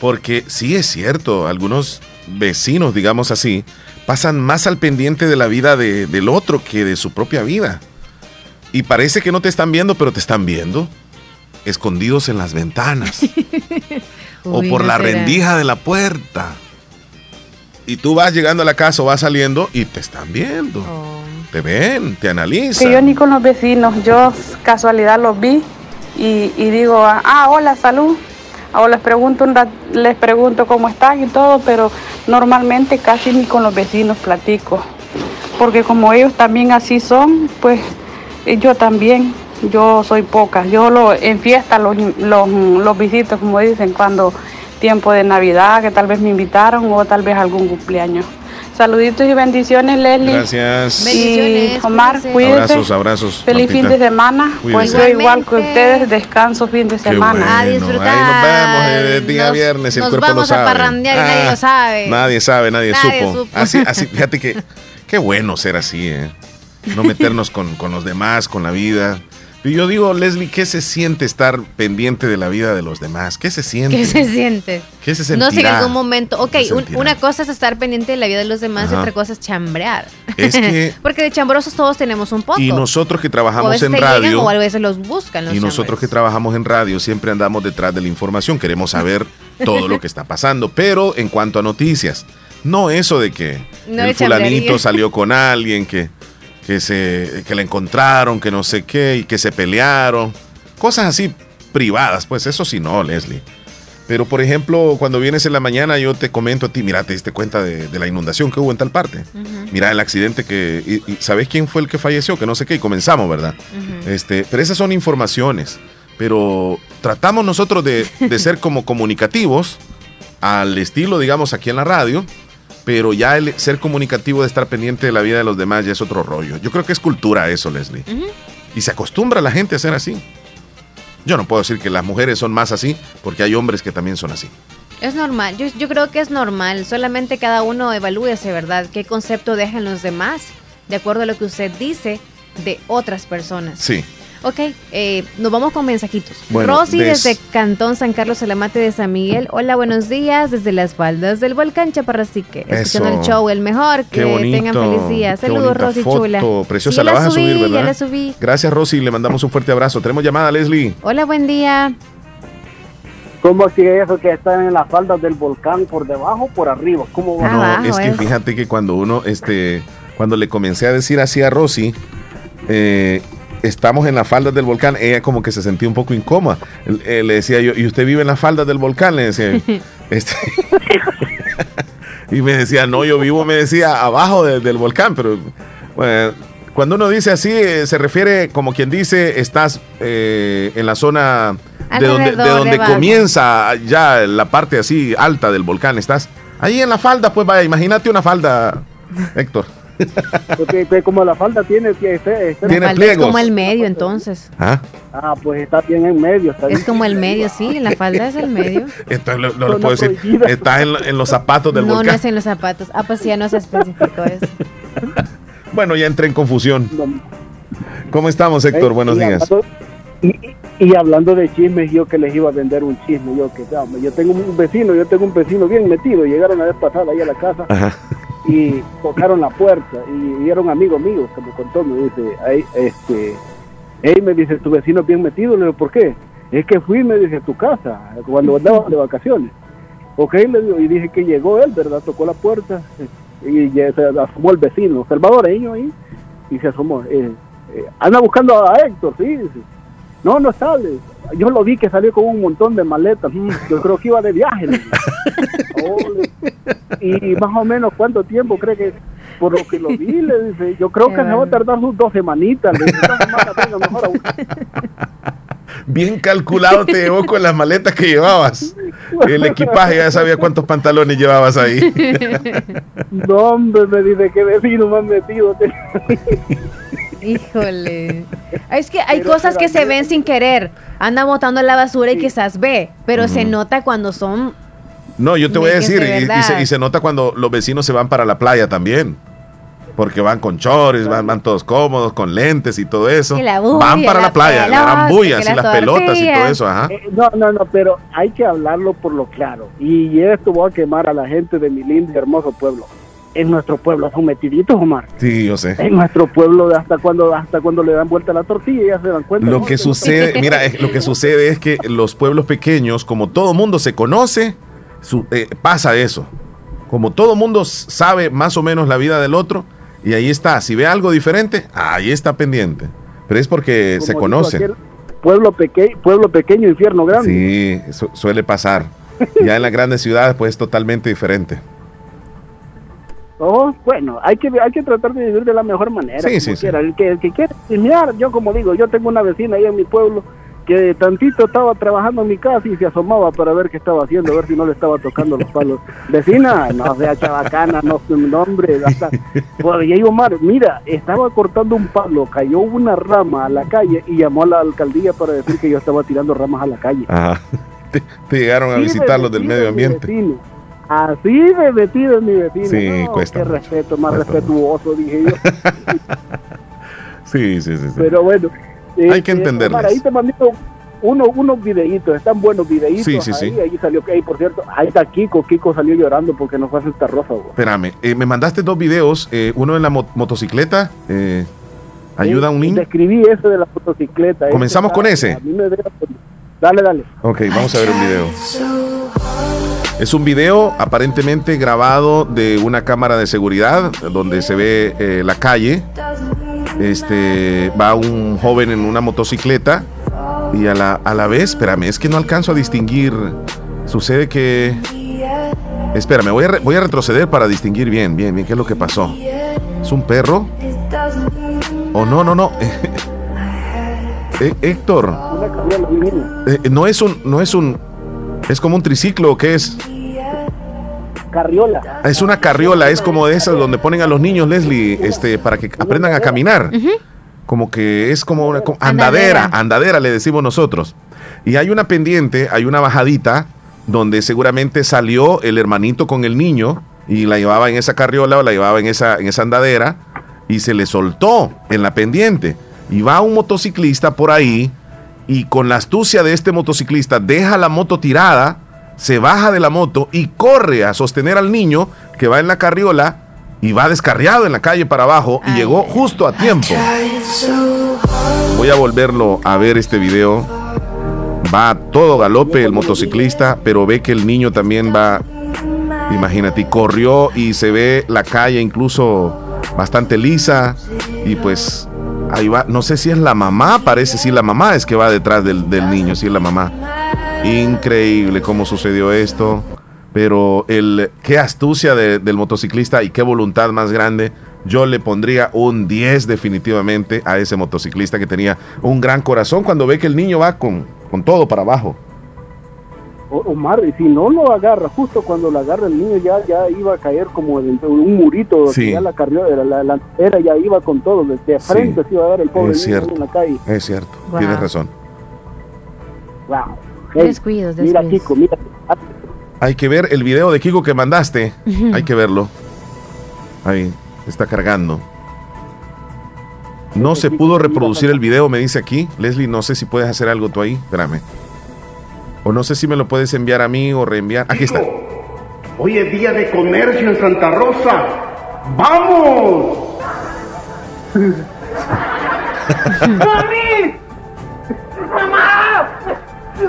porque sí es cierto, algunos vecinos, digamos así, pasan más al pendiente de la vida de- del otro que de su propia vida. Y parece que no te están viendo, pero te están viendo, escondidos en las ventanas o por no la será. rendija de la puerta. Y tú vas llegando a la casa o vas saliendo y te están viendo. Te ven, te analizan. Que yo ni con los vecinos, yo casualidad los vi y, y digo, ah, hola, salud. O les pregunto, un rat- les pregunto cómo están y todo, pero normalmente casi ni con los vecinos platico. Porque como ellos también así son, pues eh, yo también, yo soy poca. Yo lo, en fiesta los, los, los visito, como dicen, cuando tiempo de Navidad, que tal vez me invitaron o tal vez algún cumpleaños. Saluditos y bendiciones, Leslie. Gracias. Y Omar, cuídese. Abrazos, abrazos. Feliz Martita. fin de semana. Pues yo igual que ustedes, descanso fin de Qué semana. bueno. Ahí nos vemos el día viernes, el nos cuerpo lo vamos a sabe. parrandear y nadie lo sabe. Nadie sabe, nadie, Nadie supo. supo. Así, así, fíjate que qué bueno ser así, ¿eh? No meternos con, con los demás, con la vida. Y yo digo, Leslie, ¿qué se siente estar pendiente de la vida de los demás? ¿Qué se siente? ¿Qué se siente? ¿Qué se No sé, en sentirá? algún momento. Ok, ¿Qué se un- sentirá? una cosa es estar pendiente de la vida de los demás y otra cosa es chambrear. Es que- Porque de chambrosos todos tenemos un poco. Y nosotros que o a trabajamos veces en te llegan radio. o a veces los buscan los Y nosotros que trabajamos en radio siempre andamos detrás de la información, queremos saber todo lo que está pasando. Pero en cuanto a noticias, no eso de que No el fulanito salió con alguien, que, que, se, que la encontraron, que no sé qué, y que se pelearon. Cosas así privadas, pues eso sí no, Leslie. Pero por ejemplo, cuando vienes en la mañana yo te comento a ti, mira, te diste cuenta de, de la inundación que hubo en tal parte. Mira el accidente que... Y, y ¿Sabes quién fue el que falleció? Que no sé qué, y comenzamos, ¿verdad? este, pero esas son informaciones. Pero tratamos nosotros de, de ser como comunicativos al estilo, digamos, aquí en la radio. Pero ya el ser comunicativo de estar pendiente de la vida de los demás ya es otro rollo. Yo creo que es cultura eso, Leslie. Y se acostumbra la gente a ser así. Yo no puedo decir que las mujeres son más así, porque hay hombres que también son así. Es normal, yo, yo creo que es normal, solamente cada uno evalúese, ¿verdad? ¿Qué concepto dejan los demás de acuerdo a lo que usted dice de otras personas? Sí. Ok, eh, nos vamos con mensajitos. Bueno, Rosy des- desde Cantón San Carlos Alamate de San Miguel. Hola, buenos días desde las faldas del volcán Chaparrasique. Escuchando el show, el mejor. Que Qué bonito. tengan feliz día. Saludos, Rosy foto, Chula. Preciosa, Sí, la vas a subir, subí, ¿verdad? Ya la subí. Gracias, Rosy. Le mandamos un fuerte abrazo. Tenemos llamada, Leslie. Hola, buen día. ¿Cómo sigue eso que están en las faldas del volcán por debajo o por arriba? ¿Cómo va? No, es que fíjate que cuando uno, este, cuando le comencé a decir así a Rosy, eh, estamos en las faldas del volcán, ella como que se sentía un poco incómoda. Eh, le decía yo, ¿y usted vive en las faldas del volcán? Le decía. este, y me decía, no, yo vivo, me decía, abajo de- del volcán, pero bueno, cuando uno dice así, eh, se refiere como quien dice, estás eh, en la zona de donde, de donde comienza ya la parte así alta del volcán, estás ahí en la falda, pues vaya, imagínate una falda, Héctor. Porque, como la falda tiene, tiene, este- este- La falda es como el medio, entonces. ¿Ah? Ah, pues está bien en medio. Está bien. Es como el medio, sí, la falda es el medio. Entonces, lo- no le puedo decir. Está en, en los zapatos del No, no volcán. es en los zapatos. Ah, pues ya no se especificó eso. Bueno, ya entré en confusión. ¿Cómo estamos, Héctor? Eh, Buenos y días. hablando- y, y hablando de chismes, yo que les iba a vender un chisme, yo que yo tengo un vecino, yo tengo un vecino bien metido, llegaron la vez pasada ahí a la casa Ajá. Y tocaron la puerta y, y era un amigo mío que me contó, me dice, ahí, este, hey, me dice, tu vecino es bien metido, le digo, ¿por qué? Es que fui, me dice, a tu casa, cuando andaba de vacaciones. Ok, le digo, y dije que llegó él, ¿verdad? Tocó la puerta y se asomó el vecino, salvadoreño ahí, y se asomó. eh, eh, anda buscando a Héctor, sí, dice. No, no sale. Yo lo vi que salió con un montón de maletas. Mm, Yo creo que iba de viaje. y más o menos cuánto tiempo cree que por lo que lo vi le dice yo creo que se va a tardar sus dos semanitas le dice, "Dos semanas, venga, mejor a buscar". Bien calculado te llevó con las maletas que llevabas. El equipaje ya sabía cuántos pantalones llevabas ahí. no hombre me dice que vecino más metido Híjole. Es que hay Pero- cosas pero que se ven sin querer. Anda botando la basura y quizás ve, pero se nota cuando son No, yo te voy a decir, y, y se, y se nota cuando los vecinos se van para la playa también. Porque van con chores, van, van todos cómodos, con lentes y todo eso. Y la bulla, van para la, la playa, la pelota, bulla, que así la las pelotas y todo eso, ajá. Eh, no, no, no, pero hay que hablarlo por lo claro. Y esto voy a quemar a la gente de mi lindo y hermoso pueblo. En nuestro pueblo son metiditos, Omar. Sí, yo sé. En nuestro pueblo, hasta cuando hasta cuando le dan vuelta a la tortilla, ya se dan cuenta. Lo ¿no? que sucede, mira, es- lo que sucede es que los pueblos pequeños, como todo mundo se conoce, su- eh, pasa eso. Como todo mundo sabe más o menos la vida del otro, y ahí está. Si ve algo diferente, ahí está pendiente. Pero es porque Como se conoce. Pueblo, peque pueblo pequeño, infierno grande. Sí, su- suele pasar. Ya en las grandes ciudades, pues es totalmente diferente. Oh, bueno, hay que hay que tratar de vivir de la mejor manera. Sí, quiera. El que, el que quiere chismear, yo como digo, yo tengo una vecina ahí en mi pueblo que tantito estaba trabajando en mi casa y se asomaba para ver qué estaba haciendo, a ver si no le estaba tocando los palos. Vecina, no sea chabacana, no, no hombre, hasta, pues, y ahí Omar, mira, estaba cortando un palo, cayó una rama a la calle y llamó a la alcaldía para decir que yo estaba tirando ramas a la calle. Ajá. Te, te llegaron a visitar los del medio mi ambiente. vecino. Así de metido es mi vecino. Sí, No, cuesta Qué mucho, respeto, más cuesta respetuoso, dije yo. Sí, sí, sí. sí. Pero bueno. Hay que entenderles. Omar, ahí te mandé uno, unos videitos, están buenos videitos. Sí, sí, ahí, sí. ahí salió, ahí por cierto, ahí está Kiko, Kiko salió llorando porque no fue a Santa Rosa. güey. Espérame, eh, me mandaste dos videos, eh, uno en la mo- motocicleta, eh, ayuda a un niño. Describí ese de la motocicleta. ¿Comenzamos con ese? a mí me debe- Dale, dale. Ok, vamos a ver el video. Es un video aparentemente grabado de una cámara de seguridad donde se ve eh, la calle. Este va un joven en una motocicleta y a la, a la vez, espérame, es que no alcanzo a distinguir. Sucede que. Espérame, voy a, re- voy a retroceder para distinguir bien, bien, bien qué es lo que pasó. ¿Es un perro? Oh, no, no, no. Eh, Héctor, eh, no es un, no es un, es como un triciclo, ¿qué es? Carriola. Es una carriola, es como de esas donde ponen a los niños, Leslie, este, para que aprendan a caminar. Como que es como una como- andadera, Andadera. andadera le decimos nosotros. Y hay una pendiente, hay una bajadita donde seguramente salió el hermanito con el niño y la llevaba en esa carriola o la llevaba en esa, en esa andadera y se le soltó en la pendiente. Y va un motociclista por ahí y con la astucia de este motociclista deja la moto tirada, se baja de la moto y corre a sostener al niño que va en la carriola y va descarriado en la calle para abajo y llegó justo a tiempo. Voy a volverlo a ver este video. Va a todo galope el motociclista, pero ve que el niño también va, imagínate, corrió y se ve la calle incluso bastante lisa y pues ahí va, no sé si es la mamá, parece si la mamá es que va detrás del, del niño, si es la mamá. Increíble cómo sucedió esto, pero el qué astucia de- del motociclista y qué voluntad más grande. Yo le pondría un 10 definitivamente a ese motociclista que tenía un gran corazón cuando ve que el niño va con, con todo para abajo. O- Omar, y si no lo agarra, justo cuando lo agarra el niño ya ya iba a caer como dentro de un murito, Sí. ya la carriera, la, la era ya iba con todo, de, frente se iba a dar el pobre Es niño cierto. en la calle. Es cierto, Wow. tienes razón. Wow. Descuidos, Mira. Kiko, mira. Hay que ver el video de Kiko que mandaste. Hay que verlo. Ahí, está cargando. No se pudo reproducir el video, me dice aquí. Leslie, no sé si puedes hacer algo tú ahí. Espérame. O no sé si me lo puedes enviar a mí o reenviar. Aquí está. Hoy es día de comercio en Santa Rosa. ¡Vamos! ¡Mami! ¡Mamá!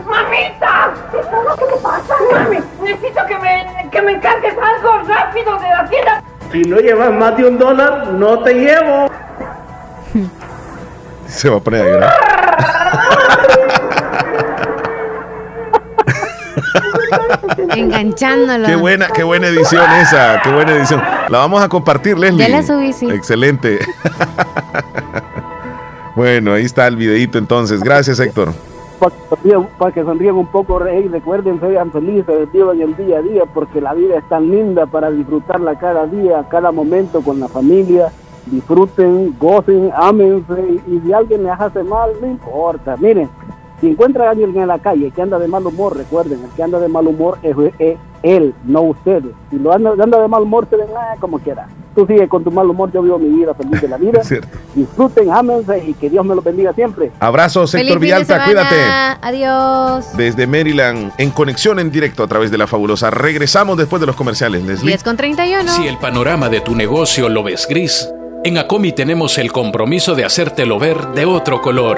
¡Mamita! ¿Qué te pasa? Mami, necesito que me, que me encargues algo rápido de la tienda. Si no llevas más de un dólar, no te llevo. Se va a poner a llorar. Enganchándolo. Qué buena, qué buena edición esa, qué buena edición. La vamos a compartir, Leslie. Ya la subí, sí. Excelente. bueno, ahí está el videito entonces. Gracias, Héctor. Para que, sonrían, para que sonrían un poco, rey, recuerden, sean felices, vivan el día a día, porque la vida es tan linda para disfrutarla cada día, cada momento con la familia. Disfruten, gocen, ámense, y si alguien les hace mal, no importa. Miren, si encuentra a alguien en la calle que anda de mal humor, recuerden, el que anda de mal humor es, es él, no ustedes. Si lo anda, anda de mal humor, se ven ah, como quiera. Tú sigue con tu mal humor, yo vivo mi vida feliz de la vida. Cierto. Disfruten, ámense y que Dios me los bendiga siempre. Abrazos, Héctor Villalta, cuídate. Adiós. Desde Maryland, en conexión en directo a través de la fabulosa. Regresamos después de los comerciales, Leslie. 10 con 31. Si el panorama de tu negocio lo ves gris, en Acomi tenemos el compromiso de hacértelo ver de otro color.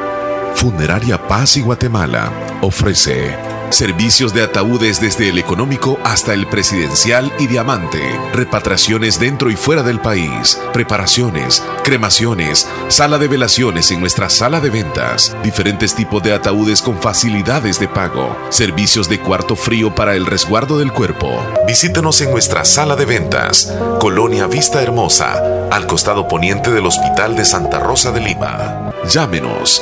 Funeraria Paz y Guatemala ofrece servicios de ataúdes desde el económico hasta el presidencial y diamante, repatriaciones dentro y fuera del país, preparaciones, cremaciones, sala de velaciones en nuestra sala de ventas, diferentes tipos de ataúdes con facilidades de pago, servicios de cuarto frío para el resguardo del cuerpo. Visítenos en nuestra sala de ventas, Colonia Vista Hermosa, al costado poniente del Hospital de Santa Rosa de Lima. Llámenos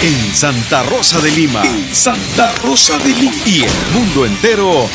En Santa Rosa de Lima. Santa Rosa de Lima. Y el mundo entero.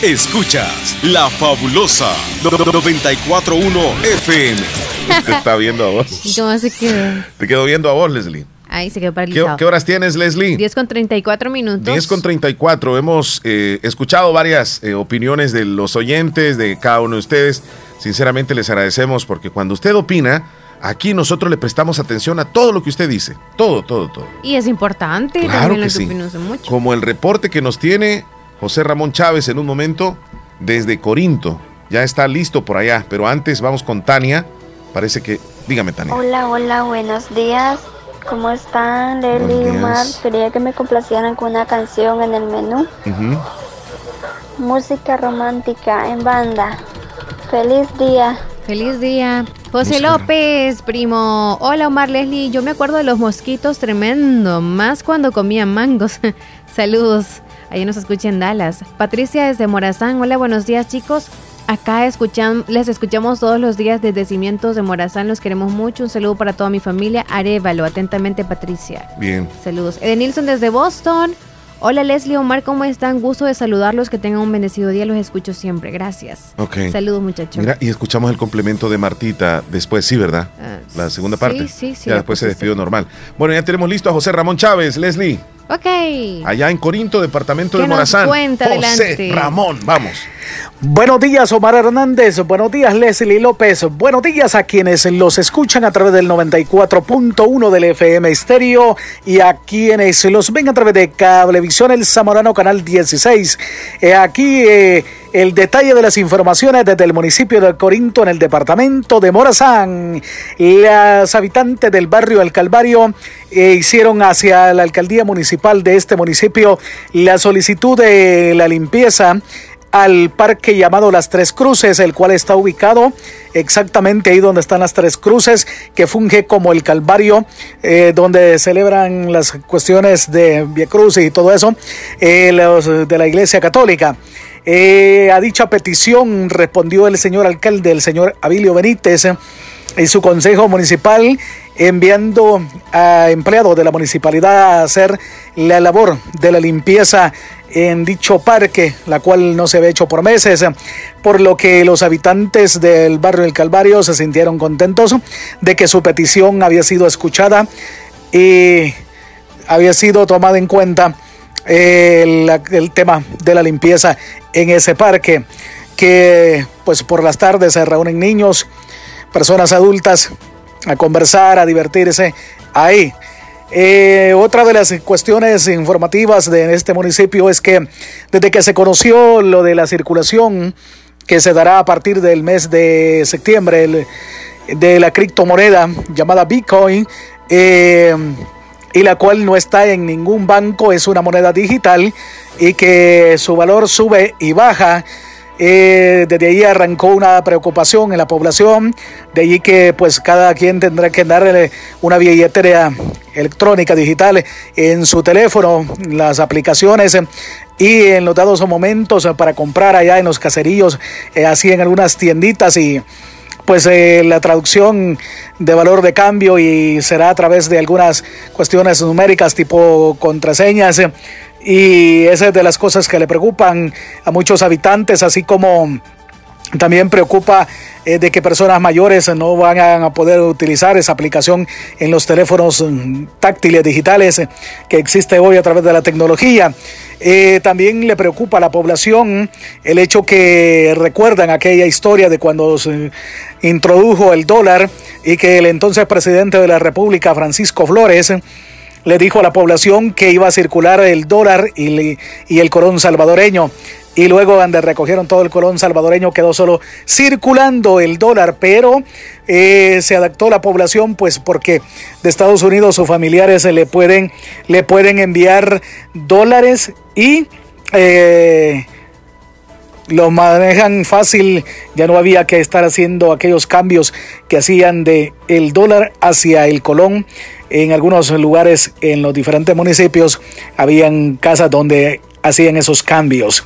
Escuchas La Fabulosa 941 FM. Te está viendo a vos. ¿Y cómo se quedó? Te quedo viendo a vos, Leslie. Ahí se quedó ¿Qué, paralizado. qué horas tienes, Leslie? 10 con 34 minutos. 10 con 34. Hemos eh, escuchado varias eh, opiniones de los oyentes, de cada uno de ustedes. Sinceramente les agradecemos porque cuando usted opina, aquí nosotros le prestamos atención a todo lo que usted dice. Todo, todo, todo. Y es importante Claro también que lo sí. opinamos mucho. Como el reporte que nos tiene José Ramón Chávez en un momento desde Corinto. Ya está listo por allá, pero antes vamos con Tania. Parece que... Dígame, Tania. Hola, hola, buenos días. ¿Cómo están, Leli y días. Quería que me complacieran con una canción en el menú. Ujú. Feliz día. José Música. López, primo. Hola Omar Leslie. Yo me acuerdo de los mosquitos tremendo, más cuando comían mangos. Saludos. Ahí nos escucha en Dallas. Patricia desde Morazán. Hola, buenos días chicos. Acá escuchan, les escuchamos todos los días desde Cimientos de Morazán. Los queremos mucho. Un saludo para toda mi familia. Arevalo. Atentamente, Patricia. Bien. Saludos. Edenilson desde Boston. Hola Leslie, Omar, ¿cómo están? Gusto de saludarlos, que tengan un bendecido día, los escucho siempre, gracias. Ok. Saludos muchachos. Mira, y escuchamos el complemento de Martita después, sí, ¿verdad? Ah, la segunda sí, parte. sí, sí, Ya la después se despidió normal. Bueno, ya tenemos listo a José Ramón Chávez, Leslie, Ok. allá en Corinto, departamento ¿Qué de nos Morazán. cuenta? José Adelante. Ramón, vamos. Buenos días, Omar Hernández. Buenos días, Leslie López. Buenos días a quienes los escuchan a través del 94.1 del FM Estéreo y a quienes los ven a través de Cablevisión El Zamorano, canal 16. Eh, aquí eh, el detalle de las informaciones desde el municipio de Corinto, en el departamento de Morazán. Las habitantes del barrio El Calvario eh, hicieron hacia la alcaldía municipal de este municipio la solicitud de la limpieza al parque llamado Las Tres Cruces, el cual está ubicado exactamente ahí donde están las Tres Cruces, que funge como el Calvario, eh, donde celebran las cuestiones de Via Crucis y todo eso, eh, los de la Iglesia Católica. Eh, a dicha petición respondió el señor alcalde, el señor Abilio Benítez, y su consejo municipal enviando a empleados de la municipalidad a hacer la labor de la limpieza en dicho parque, la cual no se había hecho por meses, por lo que los habitantes del barrio del Calvario se sintieron contentos de que su petición había sido escuchada y había sido tomada en cuenta el tema de la limpieza en ese parque, que pues por las tardes se reúnen niños, personas adultas a conversar, a divertirse ahí. Eh, otra de las cuestiones informativas de este municipio es que desde que se conoció lo de la circulación que se dará a partir del mes de septiembre el- de la criptomoneda llamada Bitcoin, eh, y la cual no está en ningún banco, es una moneda digital y que su valor sube y baja. Eh, desde ahí arrancó una preocupación en la población, de allí que pues cada quien tendrá que darle una billetera electrónica digital en su teléfono, las aplicaciones y en los dados momentos para comprar allá en los caseríos, eh, así en algunas tienditas y pues eh, la traducción de valor de cambio y será a través de algunas cuestiones numéricas tipo contraseñas eh, y esa es de las cosas que le preocupan a muchos habitantes así como también preocupa eh, de que personas mayores no van a poder utilizar esa aplicación en los teléfonos mm, táctiles digitales eh, que existe hoy a través de la tecnología. Eh, también le preocupa a la población el hecho que recuerdan aquella historia de cuando se introdujo el dólar y que el entonces presidente de la República, Francisco Flores, le dijo a la población que iba a circular el dólar y, y el colón salvadoreño. Y luego donde recogieron todo el colón salvadoreño quedó solo circulando el dólar, pero eh, se adaptó la población pues porque de Estados Unidos sus familiares le pueden, le pueden enviar dólares y eh, lo manejan fácil, ya no había que estar haciendo aquellos cambios que hacían de el dólar hacia el colón. En algunos lugares en los diferentes municipios habían casas donde hacían esos cambios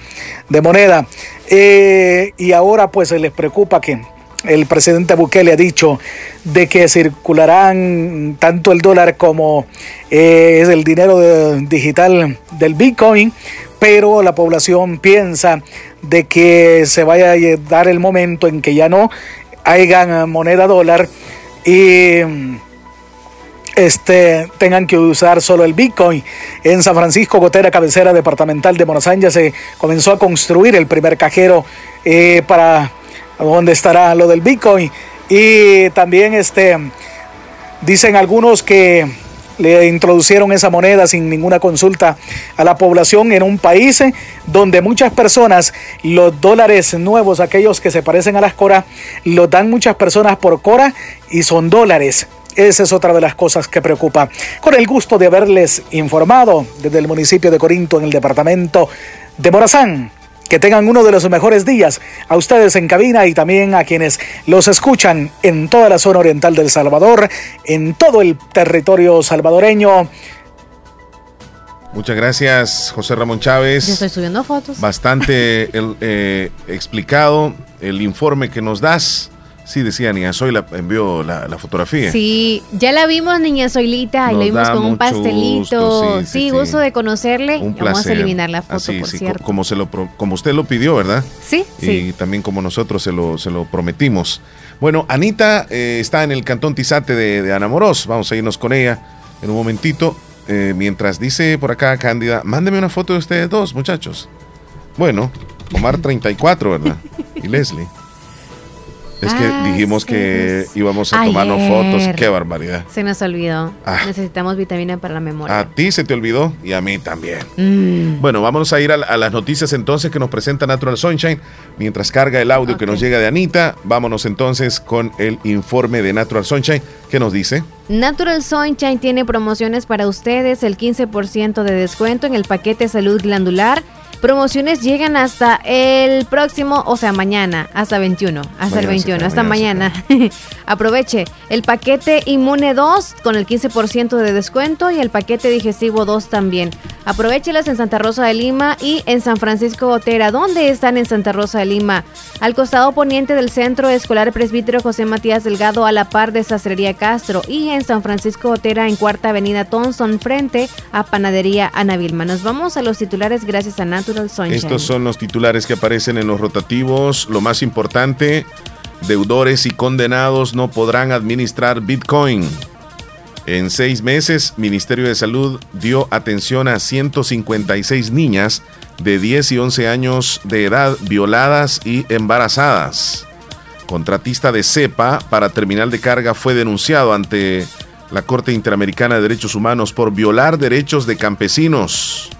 de moneda. Eh, y ahora pues se les preocupa que el presidente Bukele ha dicho de que circularán tanto el dólar como eh, el dinero digital del Bitcoin, pero la población piensa de que se vaya a dar el momento en que ya no hayan moneda dólar y este, tengan que usar solo el Bitcoin. En San Francisco, Gotera, cabecera departamental de Morazán, ya se comenzó a construir el primer cajero eh, para donde estará lo del Bitcoin. Y también este, dicen algunos que le introducieron esa moneda sin ninguna consulta a la población en un país donde muchas personas los dólares nuevos, aquellos que se parecen a las Cora, los dan muchas personas por Cora y son dólares. Esa es otra de las cosas que preocupa. Con el gusto de haberles informado desde el municipio de Corinto en el departamento de Morazán. Que tengan uno de los mejores días a ustedes en cabina y también a quienes los escuchan en toda la zona oriental del Salvador, en todo el territorio salvadoreño. Muchas gracias, José Ramón Chávez. Yo estoy subiendo fotos. Bastante el, eh, explicado el informe que nos das. Sí, decía Niña Zoila, envió la, la, fotografía. Sí, ya la vimos, Niña Zoilita, y la vimos con un pastelito. Gusto, sí, sí, gusto de conocerle. Un Vamos a eliminar la foto, Así, por sí, cierto. Como, se lo, como usted lo pidió, ¿verdad? Sí, y sí. también como nosotros se lo, se lo prometimos. Bueno, Anita eh, está en el cantón Tizate de, de Anamorós. Vamos a irnos con ella en un momentito. Eh, mientras dice por acá Cándida, mándeme una foto de ustedes dos, muchachos. Bueno, Omar 34, ¿verdad? Y Leslie. Es que Ah, dijimos sí, que íbamos a tomarnos fotos. Qué barbaridad. Se nos olvidó. Ah. Necesitamos vitamina para la memoria. A ti se te olvidó y a mí también. Mm. Bueno, vamos a ir a, a las noticias entonces que nos presenta Natural Sunshine. Mientras carga el audio que nos llega de Anita, vámonos entonces con el informe de Natural Sunshine. ¿Qué nos dice? Natural Sunshine tiene promociones para ustedes, el 15% de descuento en el paquete salud glandular. Promociones llegan hasta el próximo, o sea, mañana, hasta 21, hasta el Mañana se 21, acaba, hasta mañana mañana. Aproveche el paquete Inmune 2 con el 15% de descuento y el paquete digestivo 2 también. Aprovechelas en Santa Rosa de Lima y en San Francisco Gotera. ¿Dónde están en Santa Rosa de Lima? Al costado poniente del Centro Escolar Presbítero José Matías Delgado a la par de Sastrería Castro y en San Francisco Gotera en Cuarta Avenida Thompson frente a Panadería Ana Vilma. Nos vamos a los titulares gracias a Estos son los titulares que aparecen en los rotativos. Lo más importante, deudores y condenados no podrán administrar Bitcoin. En seis meses, Ministerio de Salud dio atención a 156 niñas de 10 y 11 años de edad violadas y embarazadas. Contratista de CEPA para terminal de carga fue denunciado ante la Corte Interamericana de Derechos Humanos por violar derechos de campesinos.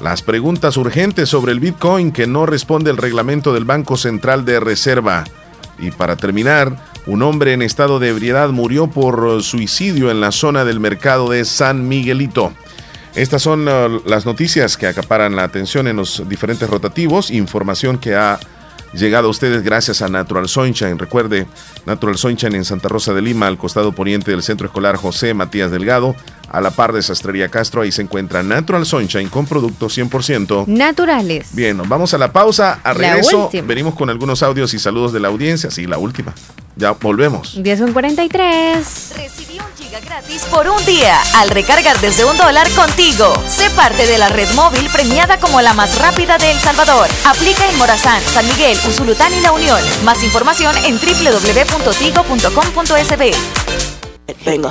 Las preguntas urgentes sobre el Bitcoin que no responde el reglamento del Banco Central de Reserva. Y para terminar, un hombre en estado de ebriedad murió por suicidio en la zona del mercado de San Miguelito. Estas son uh, las noticias que acaparan la atención en los diferentes rotativos, información que ha llegado a ustedes gracias a Natural Sunshine. Recuerde, Natural Sunshine en Santa Rosa de Lima, al costado poniente del Centro Escolar José Matías Delgado, a la par de Sastrería Castro, ahí se encuentra Natural Sunshine con productos 100%. Naturales. Bien, nos vamos a la pausa. A regreso, venimos con algunos audios y saludos de la audiencia. Sí, la última. Ya volvemos. 10 con 43. Recibí un gratis por un día al recargar desde un dólar contigo. Sé parte de la red móvil premiada como la más rápida de El Salvador. Aplica en Morazán, San Miguel, Usulután y La Unión. Más información en www.tigo.com.sb. Vengo.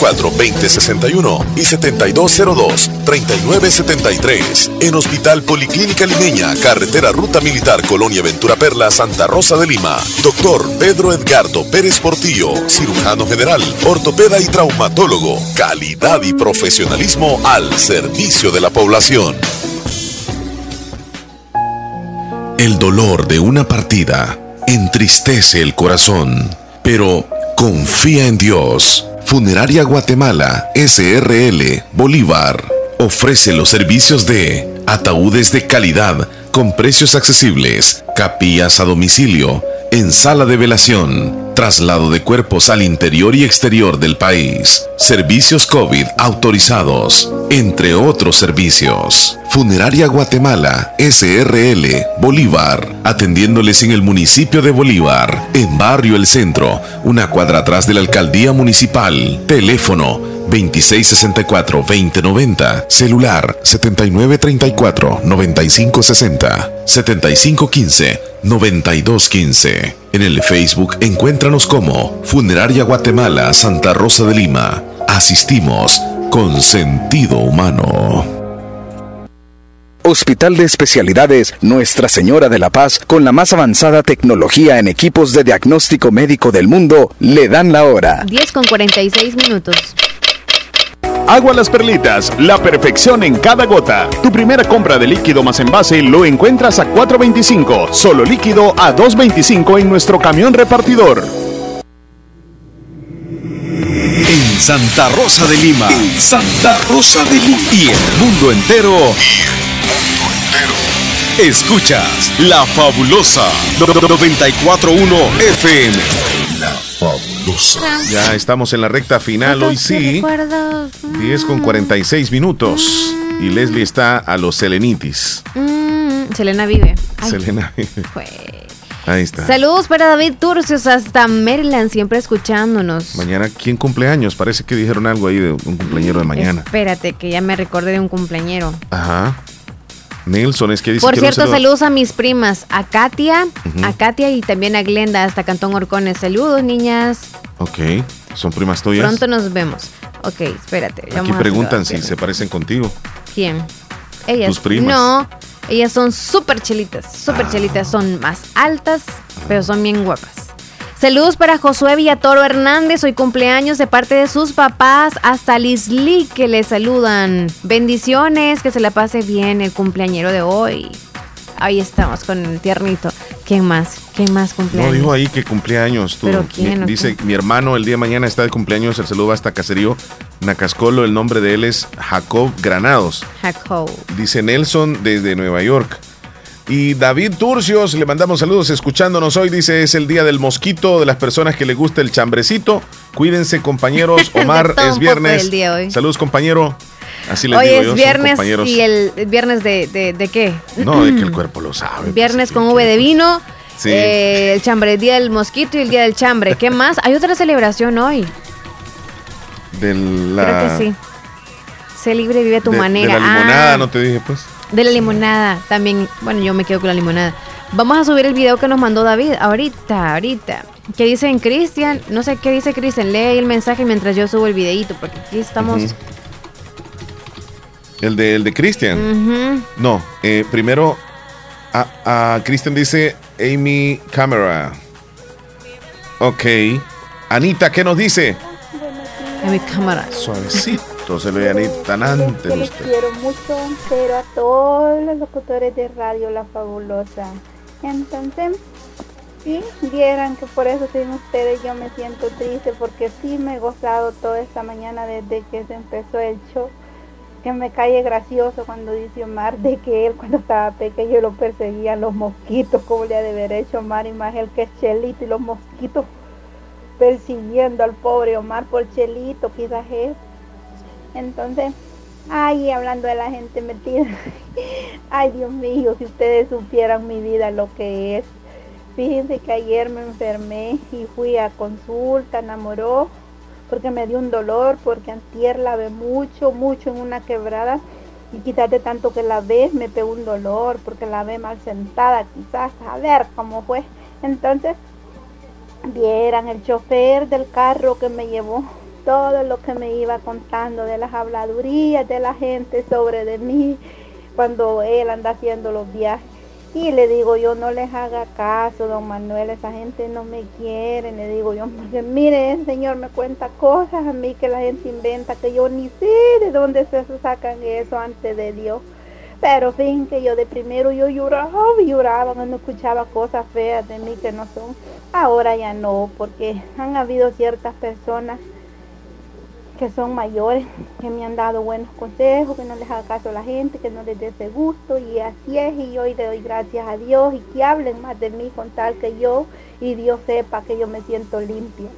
2061 y 7202-3973. En Hospital Policlínica Limeña, Carretera Ruta Militar Colonia Ventura Perla, Santa Rosa de Lima. Doctor Pedro Edgardo Pérez Portillo, cirujano general, ortopeda y traumatólogo. Calidad y profesionalismo al servicio de la población. El dolor de una partida entristece el corazón, pero confía en Dios. Funeraria Guatemala SRL Bolívar. Ofrece los servicios de ataúdes de calidad con precios accesibles, capillas a domicilio, en sala de velación, traslado de cuerpos al interior y exterior del país, servicios COVID autorizados, entre otros servicios. Funeraria Guatemala, SRL, Bolívar, atendiéndoles en el municipio de Bolívar, en Barrio El Centro, una cuadra atrás de la alcaldía municipal. Teléfono 2664-2090, celular 7934-9560, 7515-9215. En el Facebook encuéntranos como Funeraria Guatemala Santa Rosa de Lima. Asistimos con sentido humano. Hospital de Especialidades Nuestra Señora de la Paz, con la más avanzada tecnología en equipos de diagnóstico médico del mundo, le dan la hora. 10 con 46 minutos. Agua Las Perlitas, la perfección en cada gota. Tu primera compra de líquido más envase lo encuentras a 4.25, solo líquido a 2.25 en nuestro camión repartidor. En Santa Rosa de Lima. En Santa Rosa de Lima. Y el mundo entero. Escuchas La Fabulosa 941 FM. Fabulosa. Ya estamos en la recta final, hoy sí. 10 con 46 minutos. Y Leslie está a los Selenitis. Mm, Selena vive. Ay, Selena vive. Ahí está. Saludos para David Turcios hasta Maryland, siempre escuchándonos. Mañana, ¿quién cumpleaños? Parece que dijeron algo ahí de un cumpleañero de mañana. Espérate, que ya me recordé de un cumpleañero. Ajá. Nelson, es que dice Por que cierto, no se lo- saludos a mis primas, a Katia, a Katia y también a Glenda hasta Cantón Orcones. Saludos, niñas. Ok, son primas tuyas. Pronto nos vemos. Ok, espérate. Aquí preguntan si se parecen contigo. ¿Quién? Ellas. Tus primas. No, ellas son súper chelitas, súper chelitas. Son más altas, pero son bien guapas. Saludos para Josué Villatoro Hernández, hoy cumpleaños de parte de sus papás, hasta Lisli que le saludan. Bendiciones, que se la pase bien el cumpleañero de hoy. Ahí estamos con el tiernito. ¿Quién más? ¿Quién más No cumpleaños? dijo ahí que cumpleaños tú. ¿Pero quién Mi- dice, mi hermano el día de mañana está de cumpleaños, el saludo hasta Caserío Nacascolo, el nombre de él es Jacob Granados. Jacob. Dice Nelson desde Nueva York. Y David Turcios, le mandamos saludos escuchándonos hoy. Dice, es el día del mosquito, de las personas que le gusta el chambrecito. Cuídense, compañeros. Omar, es viernes. el día hoy. Saludos, compañero. Así les Hoy digo es yo, viernes y el viernes de, de, de qué? No, de que el cuerpo lo sabe. Viernes con V de vino, Sí. eh, el chambre, el día del mosquito y el día del chambre. ¿Qué más? Hay otra celebración hoy. De la, Creo que sí. Sé libre, vive a tu de- manera. De la limonada, Ah, no te dije, pues. De la limonada. También, bueno, yo me quedo con la limonada. Vamos a subir el video que nos mandó David ahorita, ahorita. ¿Qué dice en Cristian? No sé qué dice Cristian. Lee el mensaje mientras yo subo el videito, porque aquí estamos. El de, el de Cristian. No, eh, primero, a, a Cristian dice Amy Camera. Ok. Anita, ¿qué nos dice? En mi cámara. Suavecito, ve Anita, tan antes Que les usted. quiero mucho, pero a todos los locutores de radio La Fabulosa. Entonces, si vieran que por eso sin ustedes yo me siento triste, porque sí me he gozado toda esta mañana desde que se empezó el show. Que me cae gracioso cuando dice Omar de que él cuando estaba pequeño lo perseguían los mosquitos, como le ha de haber hecho Omar, y más el que es chelito y los mosquitos. persiguiendo al pobre Omar por Chelito, quizás es. Entonces, ay, hablando de la gente metida, ay Dios mío, si ustedes supieran mi vida lo que es. Fíjense que ayer me enfermé y fui a consulta, enamoró, porque me dio un dolor, porque antier lavé mucho, mucho en una quebrada y quizás de tanto que la ves me pegó un dolor, porque la ve mal sentada, quizás, a ver cómo fue. Entonces, vieran el chofer del carro que me llevó todo lo que me iba contando de las habladurías de la gente sobre de mí cuando él anda haciendo los viajes. Y le digo yo, no les haga caso, don Manuel, esa gente no me quiere, le digo yo, mire, el Señor me cuenta cosas a mí que la gente inventa, que yo ni sé de dónde se sacan eso antes de Dios. Pero fin que yo de primero yo lloraba lloraba cuando escuchaba cosas feas de mí que no son. Ahora ya no, porque han habido ciertas personas que son mayores, que me han dado buenos consejos, que no les haga caso a la gente, que no les dé ese gusto y así es y hoy le doy gracias a Dios y que hablen más de mí con tal que yo y Dios sepa que yo me siento limpia.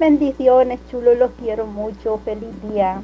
Bendiciones, chulo, los quiero mucho, feliz día.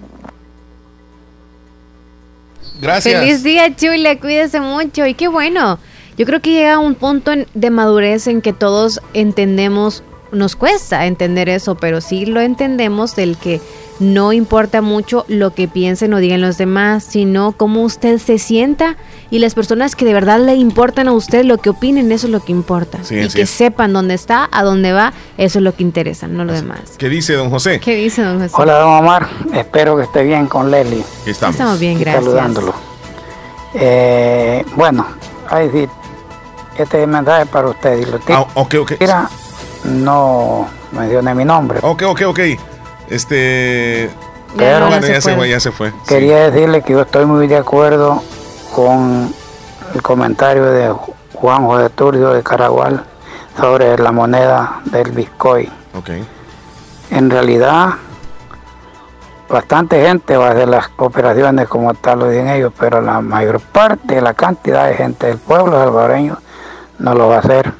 Gracias. Feliz día, Chule, cuídese mucho y qué bueno. Yo creo que llega un punto de madurez en que todos entendemos, nos cuesta entender eso, pero sí lo entendemos del que no importa mucho lo que piensen o digan los demás, sino cómo usted se sienta y las personas que de verdad le importan a usted lo que opinen, eso es lo que importa. Sí, y que es. sepan dónde está, a dónde va, eso es lo que interesa, no lo demás. ¿Qué dice don José? ¿Qué dice don José? Hola, don Omar. Espero que esté bien con. Aquí estamos. Estamos bien, gracias. Saludándolo. Eh, bueno, ahí sí, este mensaje es para usted. Y lo Ah, ok, ok. Mira, no mencione mi nombre. Ok, ok, ok. Este. Pero- bueno, ya se fue, ya se fue. Quería decirle que yo estoy muy de acuerdo con el comentario de Juanjo de Turio de Caragual sobre la moneda del Bitcoin. Ok. En realidad, bastante gente va a hacer las operaciones como tal lo dicen ellos, pero la mayor parte la cantidad de gente del pueblo salvadoreño no lo va a hacer.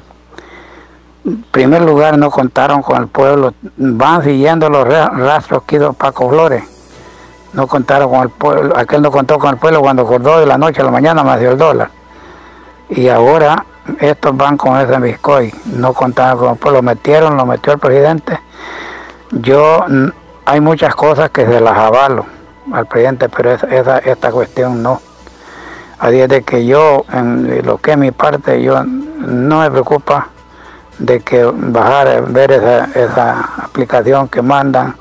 En primer lugar, no contaron con el pueblo, van siguiendo los ra- rastros que hizo Paco Flores. No contaron con el pueblo, aquel no contó con el pueblo cuando acordó de la noche a la mañana más dio el dólar. Y ahora estos van con ese Bitcoin, no contaron con el pueblo, lo metieron, lo metió el presidente. Yo, hay muchas cosas que se las avalo al presidente, pero esa- esta cuestión no. Así es de que yo, en lo que es mi parte, yo no me preocupa de que bajar, ver esa, esa aplicación que mandan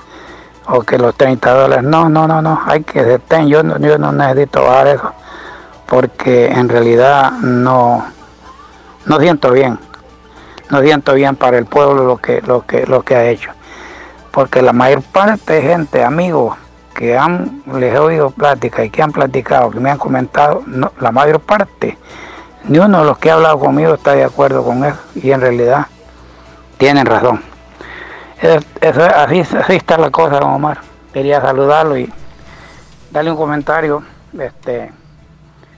o que los 30 dólares. No, no, no, no, hay que ten. Yo, no- yo no necesito bajar eso porque en realidad no, no siento bien. No siento bien para el pueblo lo que, lo que, lo que ha hecho. Porque la mayor parte de gente, amigos, que han, les he oído plática y que han platicado, que me han comentado, la mayor parte, ni uno de los que ha hablado conmigo está de acuerdo con eso. Y en realidad tienen razón. Así está la cosa, don Omar. Quería saludarlo y darle un comentario este,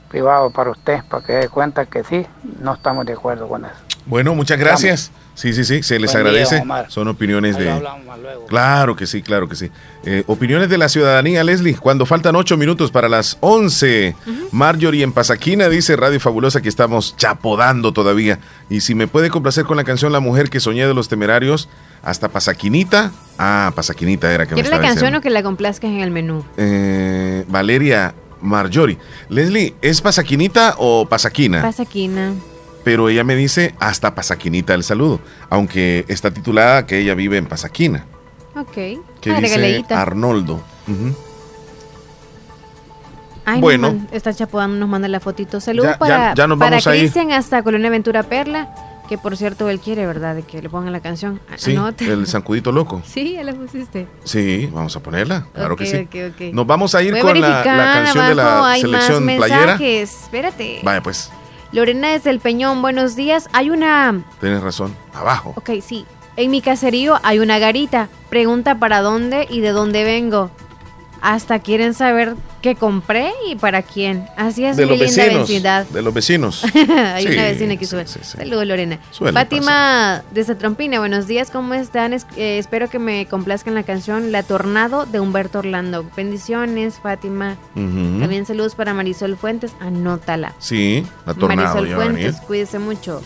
privado para usted, para que dé cuenta que sí, no estamos de acuerdo con eso. Bueno, muchas gracias. Sí, sí, sí, se les Buen agradece. Son opiniones Ahí de... hablamos más luego. Claro que sí, claro que sí. Eh, opiniones de la ciudadanía, Leslie. Cuando faltan ocho minutos para las 11, Marjorie en Pasaquina dice Radio Fabulosa que estamos chapodando todavía. Y si me puede complacer con la canción La Mujer que soñé de los temerarios, hasta Pasaquinita. Ah, Pasaquinita era que me ¿Quiere la canción diciendo. o que la complazcas en el menú? Eh, Valeria Marjorie. Leslie, ¿es Pasaquinita o Pasaquina? Pasaquina. Pero ella me dice hasta Pasaquinita el saludo, aunque está titulada que ella vive en Pasaquina. Ok. Que dice. Arnoldo. Ay, Bueno. man- está chapodando, nos manda la fotito. Saludos para, ya- ya para. Cristian hasta Colonia Ventura Perla, que por cierto él quiere, ¿verdad? De que le pongan la canción. Sí, el zancudito loco. Sí, ya la pusiste. Sí, vamos a ponerla, claro que sí. ok, ok. Nos vamos a ir Voy con la, canción de la selección playera. Espérate. Vaya, pues, Lorena desde el Peñón, buenos días. Hay una. tienes razón. Abajo. Ok, sí. En mi caserío hay una garita. Pregunta para dónde y de dónde vengo. Hasta quieren saber qué compré y para quién. Así es de mi los linda vecinos. vecindad. De los vecinos. Hay Sí, una vecina que sube. sí, sí. Saludos, Lorena. Suele Fátima de Satrompina, buenos días, ¿cómo están? Es- eh, espero que me complazcan la canción La Tornado de Humberto Orlando. Bendiciones, Fátima. También saludos para Marisol Fuentes, anótala. Sí, la tornado Marisol. Fuentes, cuídese mucho.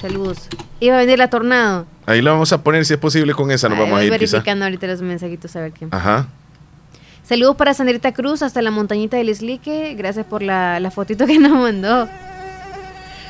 Saludos. Iba a venir la Tornado. Ahí la vamos a poner si es posible con esa, nos vamos a ir quizá. verificando ahorita los mensajitos a ver quién. Ajá. Saludos para Sandrita Cruz hasta la montañita del Islique. Gracias por la, la fotito que nos mandó.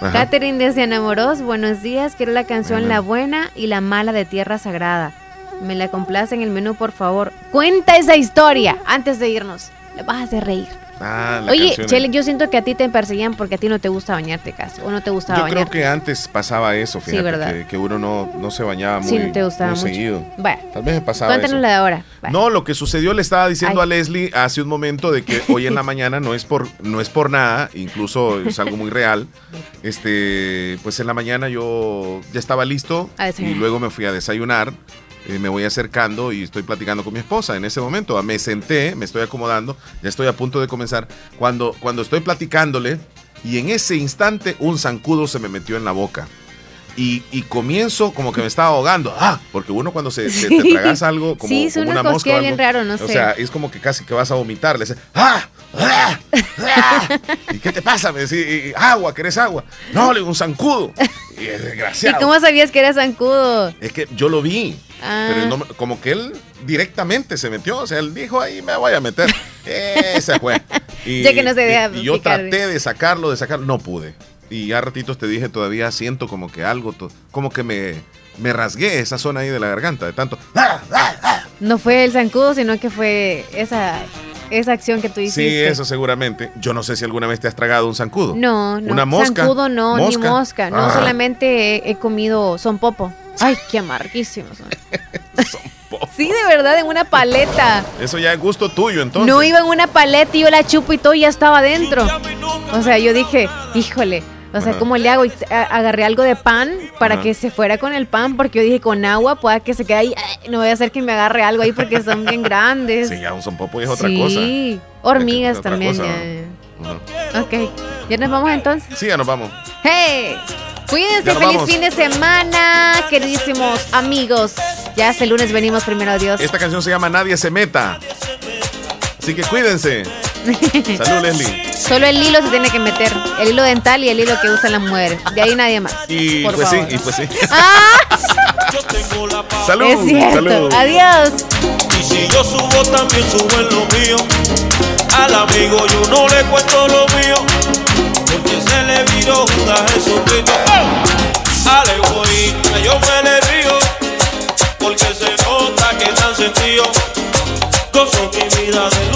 Ajá. Catherine desde Enamoros, buenos días. Quiero la canción. La Buena y la Mala de Tierra Sagrada. Me la complace en el menú, por favor. Cuenta esa historia antes de irnos. Le vas a hacer reír. Ah, la Oye, canción. Chele, yo siento que a ti te perseguían porque a ti no te gusta bañarte casi. O no te gustaba Yo creo que antes pasaba eso, Sí, fíjate, ¿verdad? que, que uno no, no se bañaba muy, Sí, no te gustaba muy mucho. seguido. Bueno, Tal vez me pasaba cuéntanos eso. la de ahora. No, lo que sucedió le estaba diciendo Ay. a Leslie hace un momento de que hoy en la mañana no es por no es por nada, incluso es algo muy real. Este, pues en la mañana yo ya estaba listo y luego me fui a desayunar. Eh, me voy acercando y estoy platicando con mi esposa en ese momento. Me senté, me estoy acomodando, ya estoy a punto de comenzar. Cuando, cuando estoy platicándole y en ese instante un zancudo se me metió en la boca. Y, y comienzo como que me estaba ahogando. Ah, porque uno cuando se, se- te tragas algo como, Sí, es como una mosca. o algo, bien raro, no O sé. sea, es como que casi que vas a vomitar. Le dice, ¡ah! ¡ah! ¡ah! ¿Y qué te pasa? Me decía, "Y- y- agua, ¿querés agua? No, le digo, un zancudo. Y es ¿Y desgraciado. cómo sabías que era zancudo? Es que yo lo vi. Ah. Pero no como que él directamente se metió. O sea, él dijo, ahí me voy a meter. Esa fue. Y, Ya que no se deja y yo picar. traté de sacarlo, de sacarlo. No pude. Y ya ratitos te dije, todavía siento como que algo, como que me, me rasgué esa zona ahí de la garganta de tanto. No fue el zancudo, sino que fue esa, esa acción que tú hiciste. Sí, eso seguramente. Yo no sé si alguna vez te has tragado un zancudo. No, no. Una mosca. Zancudo no, ni mosca. No, Ah. solamente he, he comido son popo. Ay, qué amarguísimos. son. sí, de verdad, en una paleta. Eso ya es gusto tuyo, entonces. No iba en una paleta y yo la chupo y todo y ya estaba adentro. O sea, yo dije, híjole. O sea, Ajá. ¿cómo le hago? Y agarré algo de pan para Ajá. que se fuera con el pan, porque yo dije, con agua pueda que se quede ahí. Ay, No voy a hacer que me agarre algo ahí porque son bien grandes. Sí, ya un sonpopo es otra Sí, cosa. hormigas Es otra también. cosa. ya. Ok, ya nos vamos entonces. Sí, ya nos vamos. ¡Hey! Cuídense, feliz vamos. fin de semana, queridísimos amigos. Ya hasta el lunes venimos primero, Dios. Esta canción se llama Nadie se meta. Así que cuídense. Salud, Leslie. Solo el hilo se tiene que meter. El hilo dental y el hilo que usan las mujeres. De ahí nadie más. Y Por pues favor. sí, y pues sí. ¡Ah! Salud. es cierto. salud. Adiós. Y si yo subo, también subo en lo mío. Al amigo yo no le cuento lo mío. Porque se le viró Judas Jesucristo. Al egoísta yo me le río. Porque se nota que tan sentido. Gozo mi vida de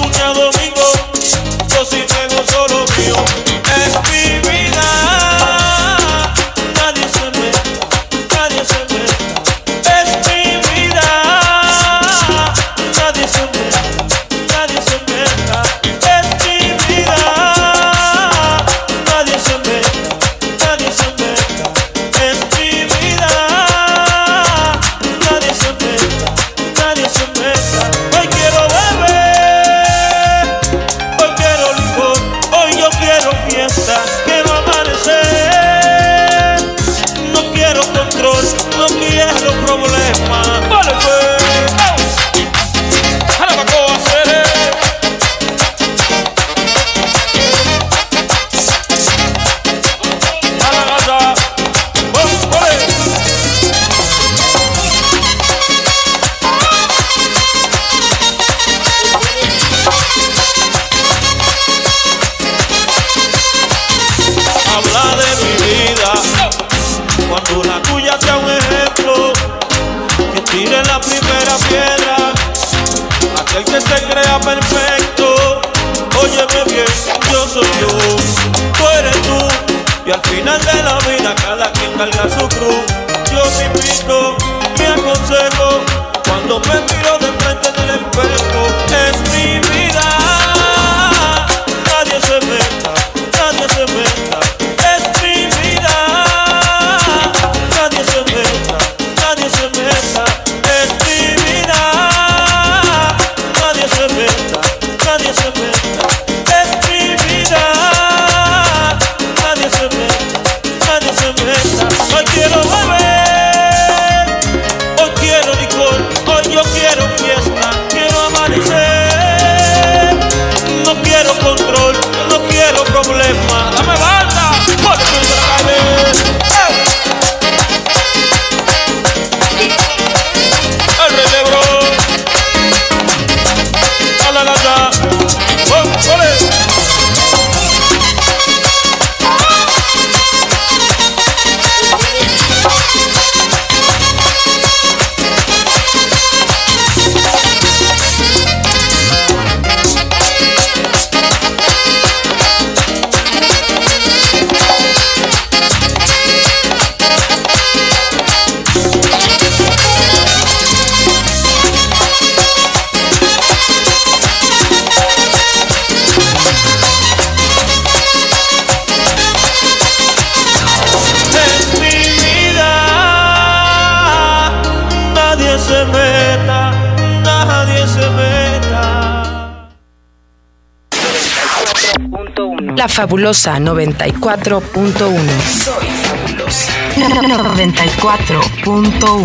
carga su cruz. Yo te invito, me aconsejo cuando me miro de frente del espejo. Fabulosa 94.1. Soy fabulosa. 94.1.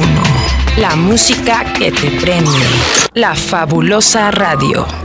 La música que te prende. La fabulosa radio.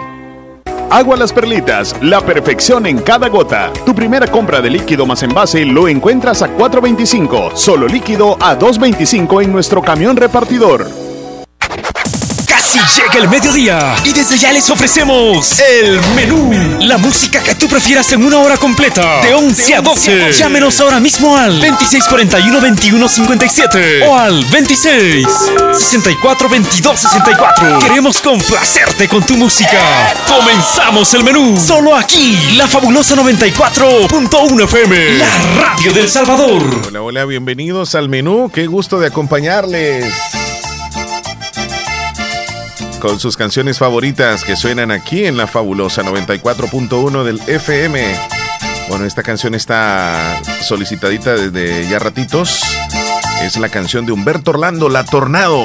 Agua Las Perlitas, la perfección en cada gota. Tu primera compra de líquido más envase lo encuentras a 4.25, solo líquido a 2.25 en nuestro camión repartidor. Casi llega el mediodía y desde ya les ofrecemos el menú. La música que tú prefieras en una hora completa, de 11 a 12. Llámenos ahora mismo al 2641-2157 o al 26 64 22 64. Queremos complacerte con tu música. Comenzamos el menú solo aquí, la fabulosa 94.1 FM, la radio del Salvador. Hola, hola, bienvenidos al menú. Qué gusto de acompañarles con sus canciones favoritas que suenan aquí en la fabulosa 94.1 del FM. Bueno, esta canción está solicitadita desde ya ratitos. Es la canción de Humberto Orlando, La Tornado.